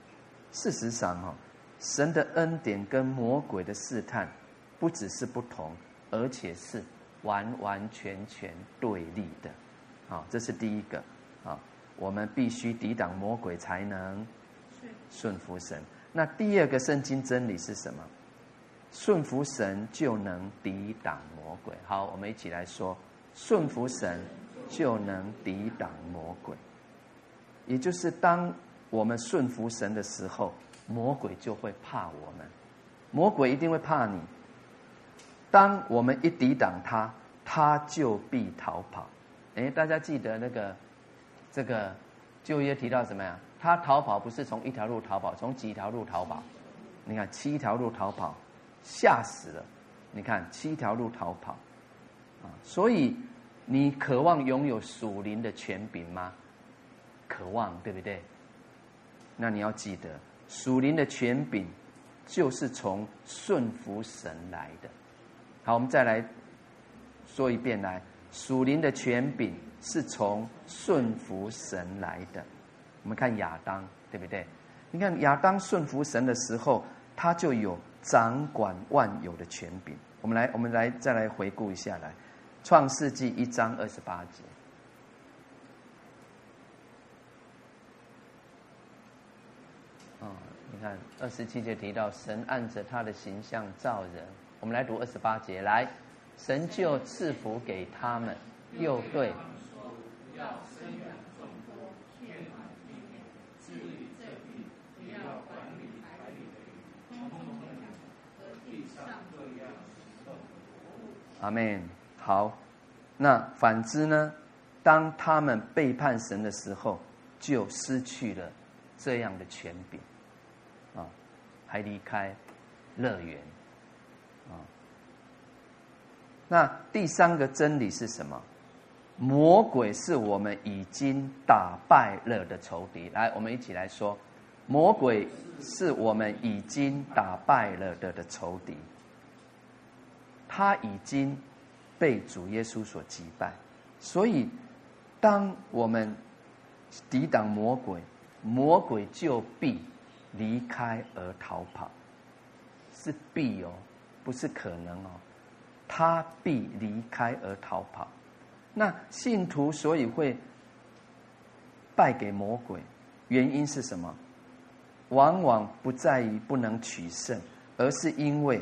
事实上，哈，神的恩典跟魔鬼的试探，不只是不同，而且是完完全全对立的。啊，这是第一个。啊，我们必须抵挡魔鬼，才能顺服神。那第二个圣经真理是什么？顺服神就能抵挡魔鬼。好，我们一起来说：顺服神。就能抵挡魔鬼，也就是当我们顺服神的时候，魔鬼就会怕我们，魔鬼一定会怕你。当我们一抵挡他，他就必逃跑。诶，大家记得那个这个旧约提到什么呀？他逃跑不是从一条路逃跑，从几条路逃跑？你看七条路逃跑，吓死了！你看七条路逃跑，啊，所以。你渴望拥有属灵的权柄吗？渴望，对不对？那你要记得，属灵的权柄就是从顺服神来的。好，我们再来说一遍，来，属灵的权柄是从顺服神来的。我们看亚当，对不对？你看亚当顺服神的时候，他就有掌管万有的权柄。我们来，我们来，再来回顾一下来。创世纪一章二十八节。哦，你看二十七节提到神按着他的形象造人，我们来读二十八节。来，神就赐福给他们，又对。阿门。好，那反之呢？当他们背叛神的时候，就失去了这样的权柄，啊，还离开乐园，啊。那第三个真理是什么？魔鬼是我们已经打败了的仇敌。来，我们一起来说：魔鬼是我们已经打败了的的仇敌。他已经。被主耶稣所击败，所以当我们抵挡魔鬼，魔鬼就必离开而逃跑，是必哦，不是可能哦，他必离开而逃跑。那信徒所以会败给魔鬼，原因是什么？往往不在于不能取胜，而是因为。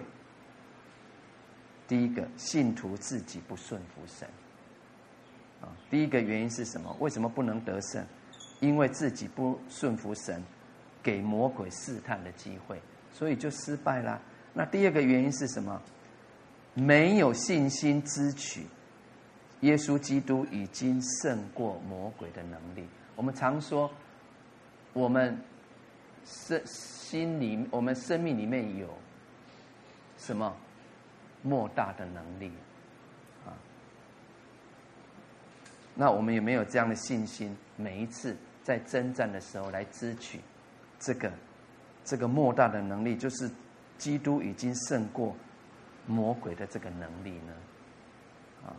第一个，信徒自己不顺服神，啊，第一个原因是什么？为什么不能得胜？因为自己不顺服神，给魔鬼试探的机会，所以就失败了。那第二个原因是什么？没有信心支取，耶稣基督已经胜过魔鬼的能力。我们常说，我们生心里，我们生命里面有什么？莫大的能力，啊！那我们有没有这样的信心？每一次在征战的时候来支取这个这个莫大的能力，就是基督已经胜过魔鬼的这个能力呢？啊，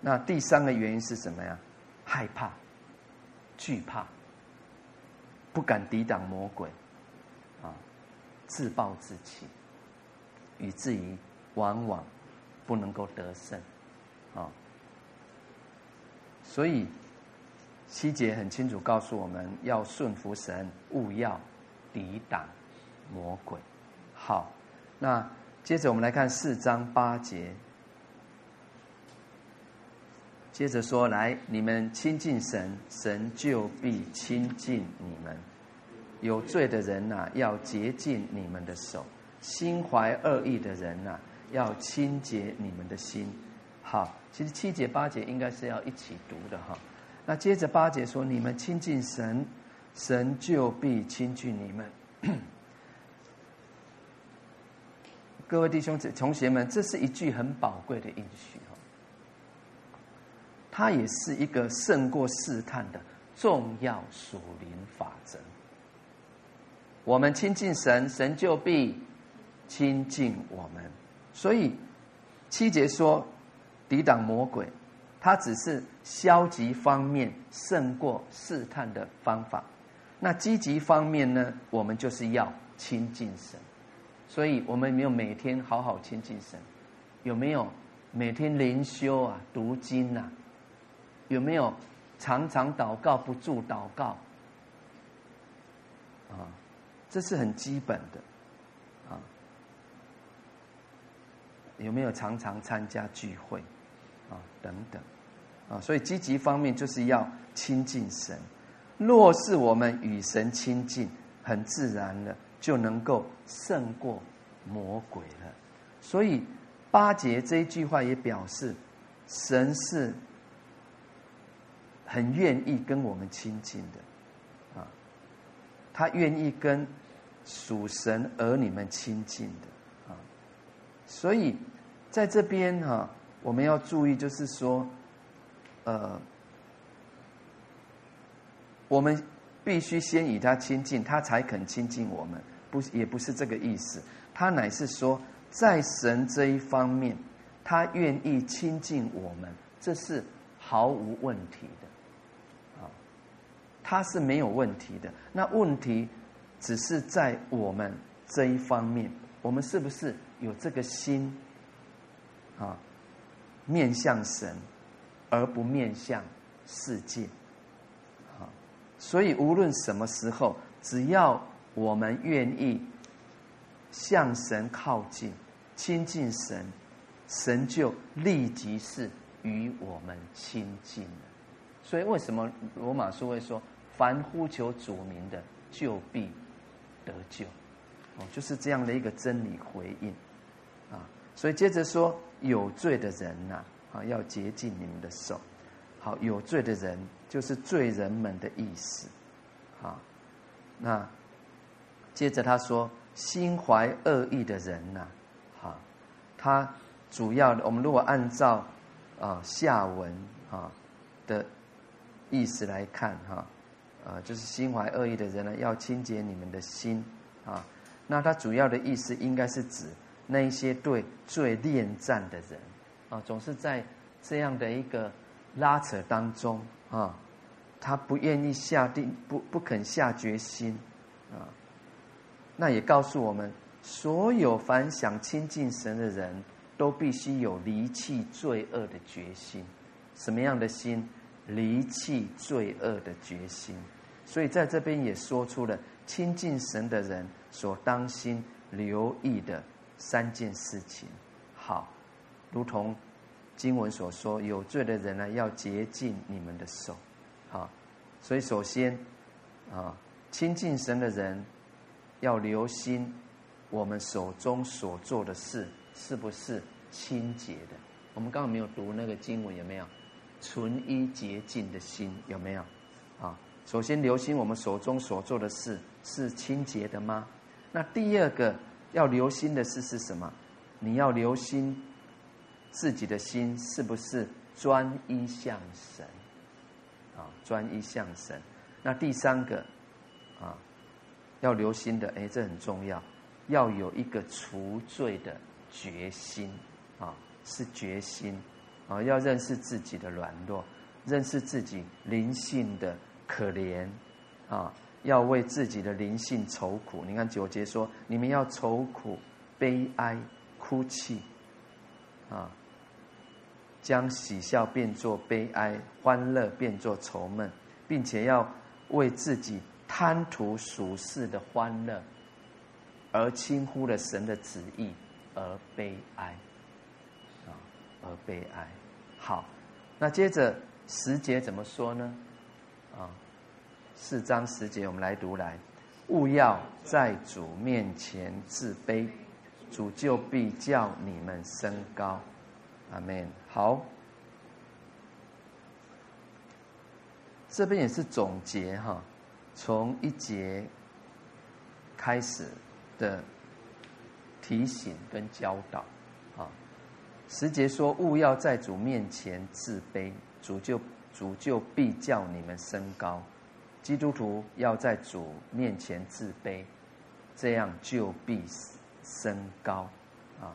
那第三个原因是什么呀？害怕、惧怕，不敢抵挡魔鬼，啊，自暴自弃，以至于往往不能够得胜，啊，所以七节很清楚告诉我们要顺服神，勿要抵挡魔鬼。好，那接着我们来看四章八节。接着说，来，你们亲近神，神就必亲近你们。有罪的人呐、啊，要洁净你们的手；心怀恶意的人呐、啊，要清洁你们的心。好，其实七节八节应该是要一起读的哈。那接着八节说，你们亲近神，神就必亲近你们。各位弟兄同学们，这是一句很宝贵的应许哦。它也是一个胜过试探的重要属灵法则。我们亲近神，神就必亲近我们。所以七节说抵挡魔鬼，它只是消极方面胜过试探的方法。那积极方面呢？我们就是要亲近神。所以我们有没有每天好好亲近神？有没有每天灵修啊、读经啊？有没有常常祷告不住祷告？啊，这是很基本的啊。有没有常常参加聚会啊？等等啊，所以积极方面就是要亲近神。若是我们与神亲近，很自然的就能够胜过魔鬼了。所以八节这一句话也表示，神是。很愿意跟我们亲近的，啊，他愿意跟属神儿女们亲近的，啊，所以在这边哈，我们要注意，就是说，呃，我们必须先与他亲近，他才肯亲近我们，不，也不是这个意思，他乃是说，在神这一方面，他愿意亲近我们，这是毫无问题的。啊他是没有问题的，那问题只是在我们这一方面，我们是不是有这个心啊？面向神，而不面向世界啊？所以无论什么时候，只要我们愿意向神靠近、亲近神，神就立即是与我们亲近了。所以为什么罗马书会说？凡呼求主名的，就必得救，哦，就是这样的一个真理回应，啊，所以接着说，有罪的人呐，啊，要洁净你们的手，好，有罪的人就是罪人们的意思，啊，那接着他说，心怀恶意的人呐，哈，他主要的，我们如果按照啊下文啊的意思来看，哈。啊，就是心怀恶意的人呢，要清洁你们的心啊。那他主要的意思应该是指那一些对罪恋战的人啊，总是在这样的一个拉扯当中啊，他不愿意下定不不肯下决心啊。那也告诉我们，所有凡想亲近神的人都必须有离弃罪恶的决心。什么样的心？离弃罪恶的决心。所以在这边也说出了亲近神的人所当心留意的三件事情。好，如同经文所说，有罪的人呢，要洁净你们的手。好，所以首先啊，亲近神的人要留心我们手中所做的事是不是清洁的。我们刚刚没有读那个经文，有没有？纯一洁净的心有没有？啊？首先，留心我们手中所做的事是清洁的吗？那第二个要留心的事是什么？你要留心自己的心是不是专一向神，啊，专一向神。那第三个，啊，要留心的，哎，这很重要，要有一个除罪的决心，啊，是决心，啊，要认识自己的软弱，认识自己灵性的可怜，啊，要为自己的灵性愁苦。你看九节说，你们要愁苦、悲哀、哭泣，啊，将喜笑变作悲哀，欢乐变作愁闷，并且要。为自己贪图俗世的欢乐，而轻忽了神的旨意，而悲哀，啊，而悲哀。好，那接着十节怎么说呢？啊，四章十节我们来读来，勿要在主面前自卑，主就必叫你们升高。阿门。好。这边也是总结哈，从一节开始的提醒跟教导啊。十节说：“勿要在主面前自卑，主就主就必叫你们升高。”基督徒要在主面前自卑，这样就必升高啊。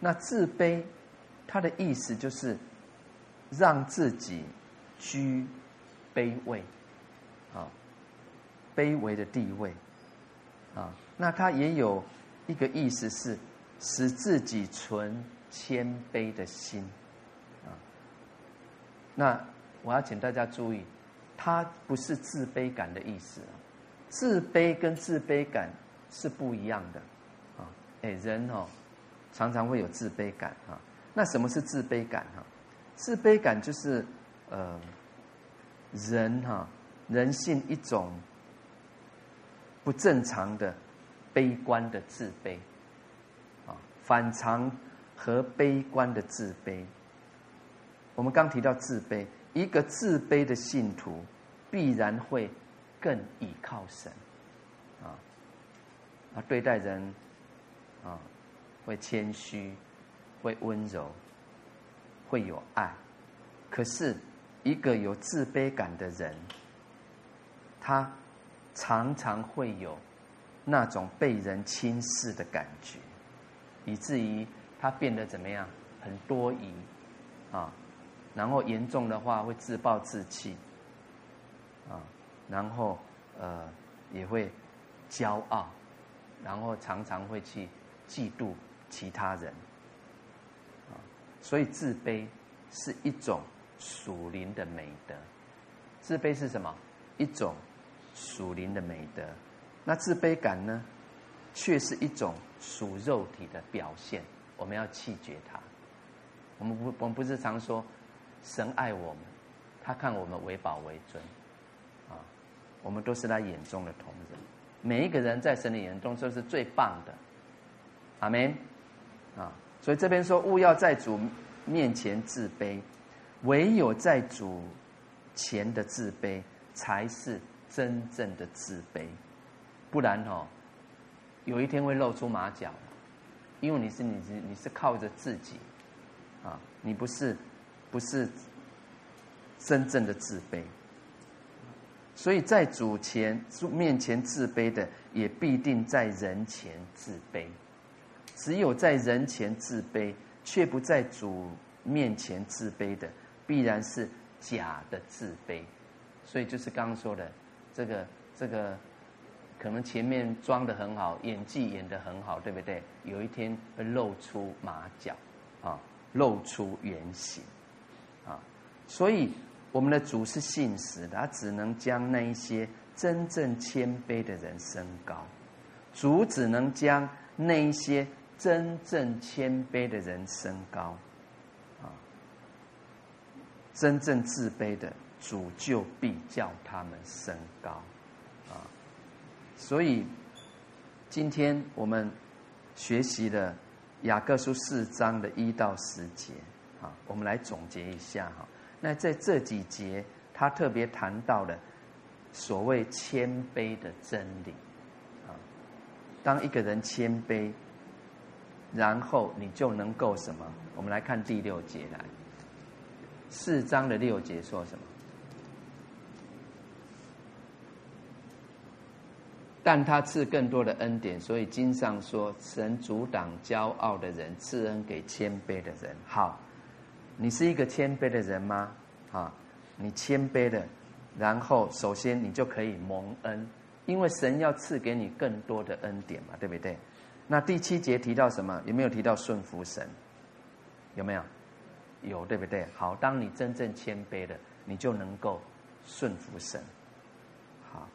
那自卑，它的意思就是让自己居。卑微，啊，卑微的地位，啊，那他也有一个意思是使自己存谦卑的心，啊，那我要请大家注意，他不是自卑感的意思啊，自卑跟自卑感是不一样的，啊，哎，人哦，常常会有自卑感啊，那什么是自卑感哈？自卑感就是呃。人哈，人性一种不正常的悲观的自卑，啊，反常和悲观的自卑。我们刚提到自卑，一个自卑的信徒必然会更倚靠神，啊，啊，对待人啊，会谦虚，会温柔，会有爱，可是。一个有自卑感的人，他常常会有那种被人轻视的感觉，以至于他变得怎么样？很多疑啊，然后严重的话会自暴自弃啊，然后呃也会骄傲，然后常常会去嫉妒其他人啊，所以自卑是一种。属灵的美德，自卑是什么？一种属灵的美德。那自卑感呢，却是一种属肉体的表现。我们要弃绝它。我们不，我们不是常说，神爱我们，他看我们为宝为尊，我们都是他眼中的同人。每一个人在神的眼中都是最棒的。阿门。啊，所以这边说，勿要在主面前自卑。唯有在主前的自卑，才是真正的自卑，不然哦，有一天会露出马脚，因为你是你是你是靠着自己，啊，你不是不是真正的自卑，所以在主前主面前自卑的，也必定在人前自卑，只有在人前自卑，却不在主面前自卑的。必然是假的自卑，所以就是刚刚说的，这个这个，可能前面装得很好，演技演得很好，对不对？有一天会露出马脚，啊，露出原形，啊，所以我们的主是信实的，他只能将那一些真正谦卑的人升高，主只能将那一些真正谦卑的人升高。啊真正自卑的主就必叫他们升高，啊！所以今天我们学习了雅各书四章的一到十节，啊，我们来总结一下哈。那在这几节，他特别谈到了所谓谦卑的真理，啊，当一个人谦卑，然后你就能够什么？我们来看第六节来。四章的六节说什么？但他赐更多的恩典，所以经上说：“神阻挡骄傲的人，赐恩给谦卑的人。”好，你是一个谦卑的人吗？啊，你谦卑的，然后首先你就可以蒙恩，因为神要赐给你更多的恩典嘛，对不对？那第七节提到什么？有没有提到顺服神？有没有？有，对不对？好，当你真正谦卑的，你就能够顺服神。好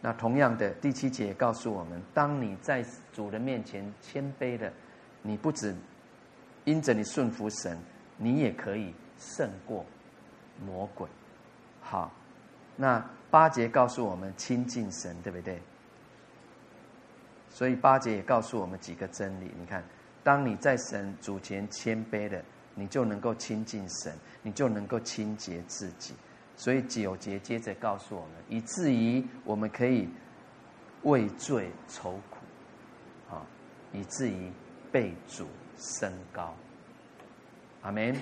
那同样的，第七节告诉我们：当你在主的面前谦卑的，你不止因着你顺服神，你也可以胜过魔鬼。好，那八节告诉我们亲近神，对不对？所以八节也告诉我们几个真理。你看，当你在神主前谦卑的，你就能够亲近神，你就能够清洁自己。所以九节接着告诉我们，以至于我们可以为罪愁苦，啊，以至于被主升高。阿门，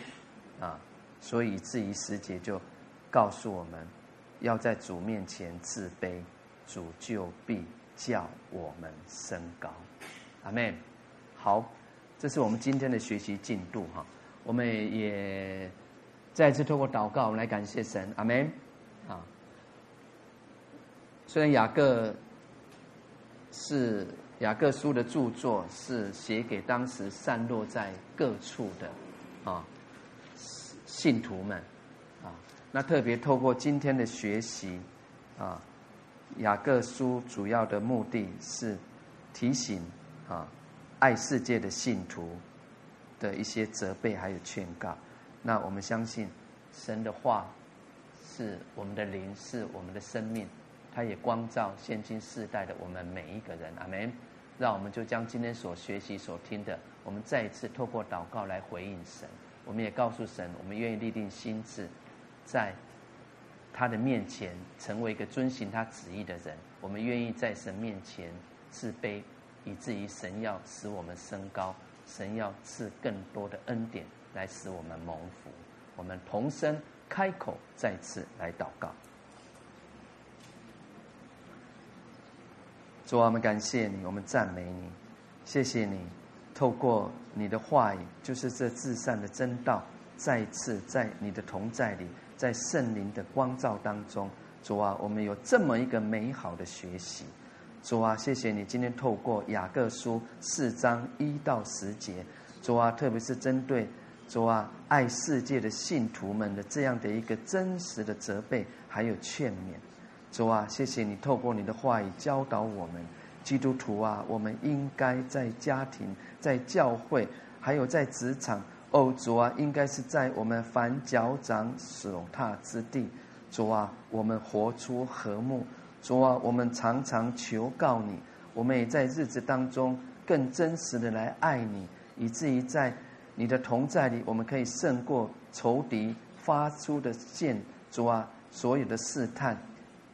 啊，所以以至于十节就告诉我们，要在主面前自卑，主就必叫我们升高。阿门。好，这是我们今天的学习进度哈，我们也。再次透过祷告，我们来感谢神，阿门。啊，虽然雅各是雅各书的著作，是写给当时散落在各处的啊信徒们啊，那特别透过今天的学习啊，雅各书主要的目的是提醒啊爱世界的信徒的一些责备还有劝告。那我们相信，神的话是我们的灵，是我们的生命，它也光照现今世代的我们每一个人。阿门。让我们就将今天所学习、所听的，我们再一次透过祷告来回应神。我们也告诉神，我们愿意立定心志，在他的面前成为一个遵行他旨意的人。我们愿意在神面前自卑，以至于神要使我们升高，神要赐更多的恩典。来使我们蒙福，我们同声开口，再次来祷告。主啊，我们感谢你，我们赞美你，谢谢你，透过你的话语，就是这至善的真道，再次在你的同在里，在圣灵的光照当中，主啊，我们有这么一个美好的学习。主啊，谢谢你今天透过雅各书四章一到十节，主啊，特别是针对。主啊，爱世界的信徒们的这样的一个真实的责备，还有劝勉。主啊，谢谢你透过你的话语教导我们基督徒啊，我们应该在家庭、在教会，还有在职场。哦，主啊，应该是在我们凡脚掌所踏之地。主啊，我们活出和睦。主啊，我们常常求告你，我们也在日子当中更真实的来爱你，以至于在。你的同在里，我们可以胜过仇敌发出的箭。主啊，所有的试探，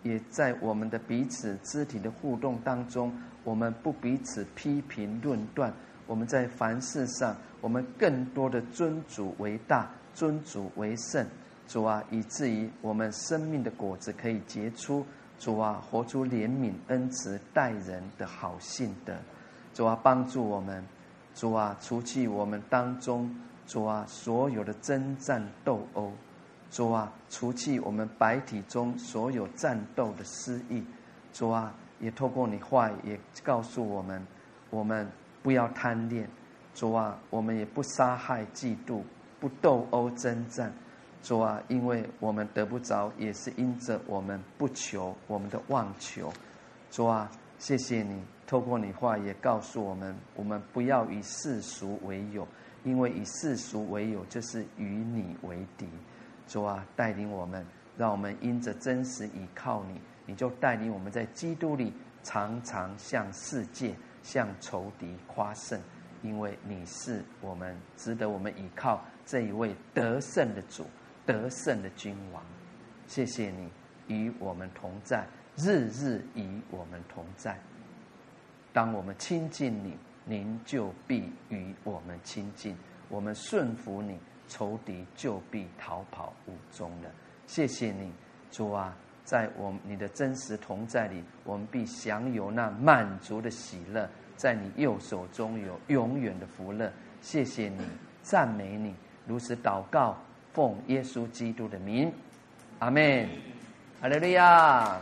也在我们的彼此肢体的互动当中，我们不彼此批评论断。我们在凡事上，我们更多的尊主为大，尊主为圣。主啊，以至于我们生命的果子可以结出。主啊，活出怜悯、恩慈、待人的好信德。主啊，帮助我们。主啊，除去我们当中，主啊，所有的争战斗殴，主啊，除去我们白体中所有战斗的私意，主啊，也透过你话也告诉我们，我们不要贪恋，主啊，我们也不杀害、嫉妒，不斗殴争战，主啊，因为我们得不着，也是因着我们不求，我们的妄求，主啊，谢谢你。透过你话也告诉我们，我们不要以世俗为友，因为以世俗为友就是与你为敌。主啊，带领我们，让我们因着真实倚靠你，你就带领我们在基督里常常向世界、向仇敌夸胜，因为你是我们值得我们倚靠这一位得胜的主、得胜的君王。谢谢你与我们同在，日日与我们同在。当我们亲近你，您就必与我们亲近。我们顺服你，仇敌就必逃跑无踪了。谢谢你，主啊，在我你的真实同在里，我们必享有那满足的喜乐，在你右手中有永远的福乐。谢谢你，赞美你，如此祷告，奉耶稣基督的名，阿门，哈利路亚。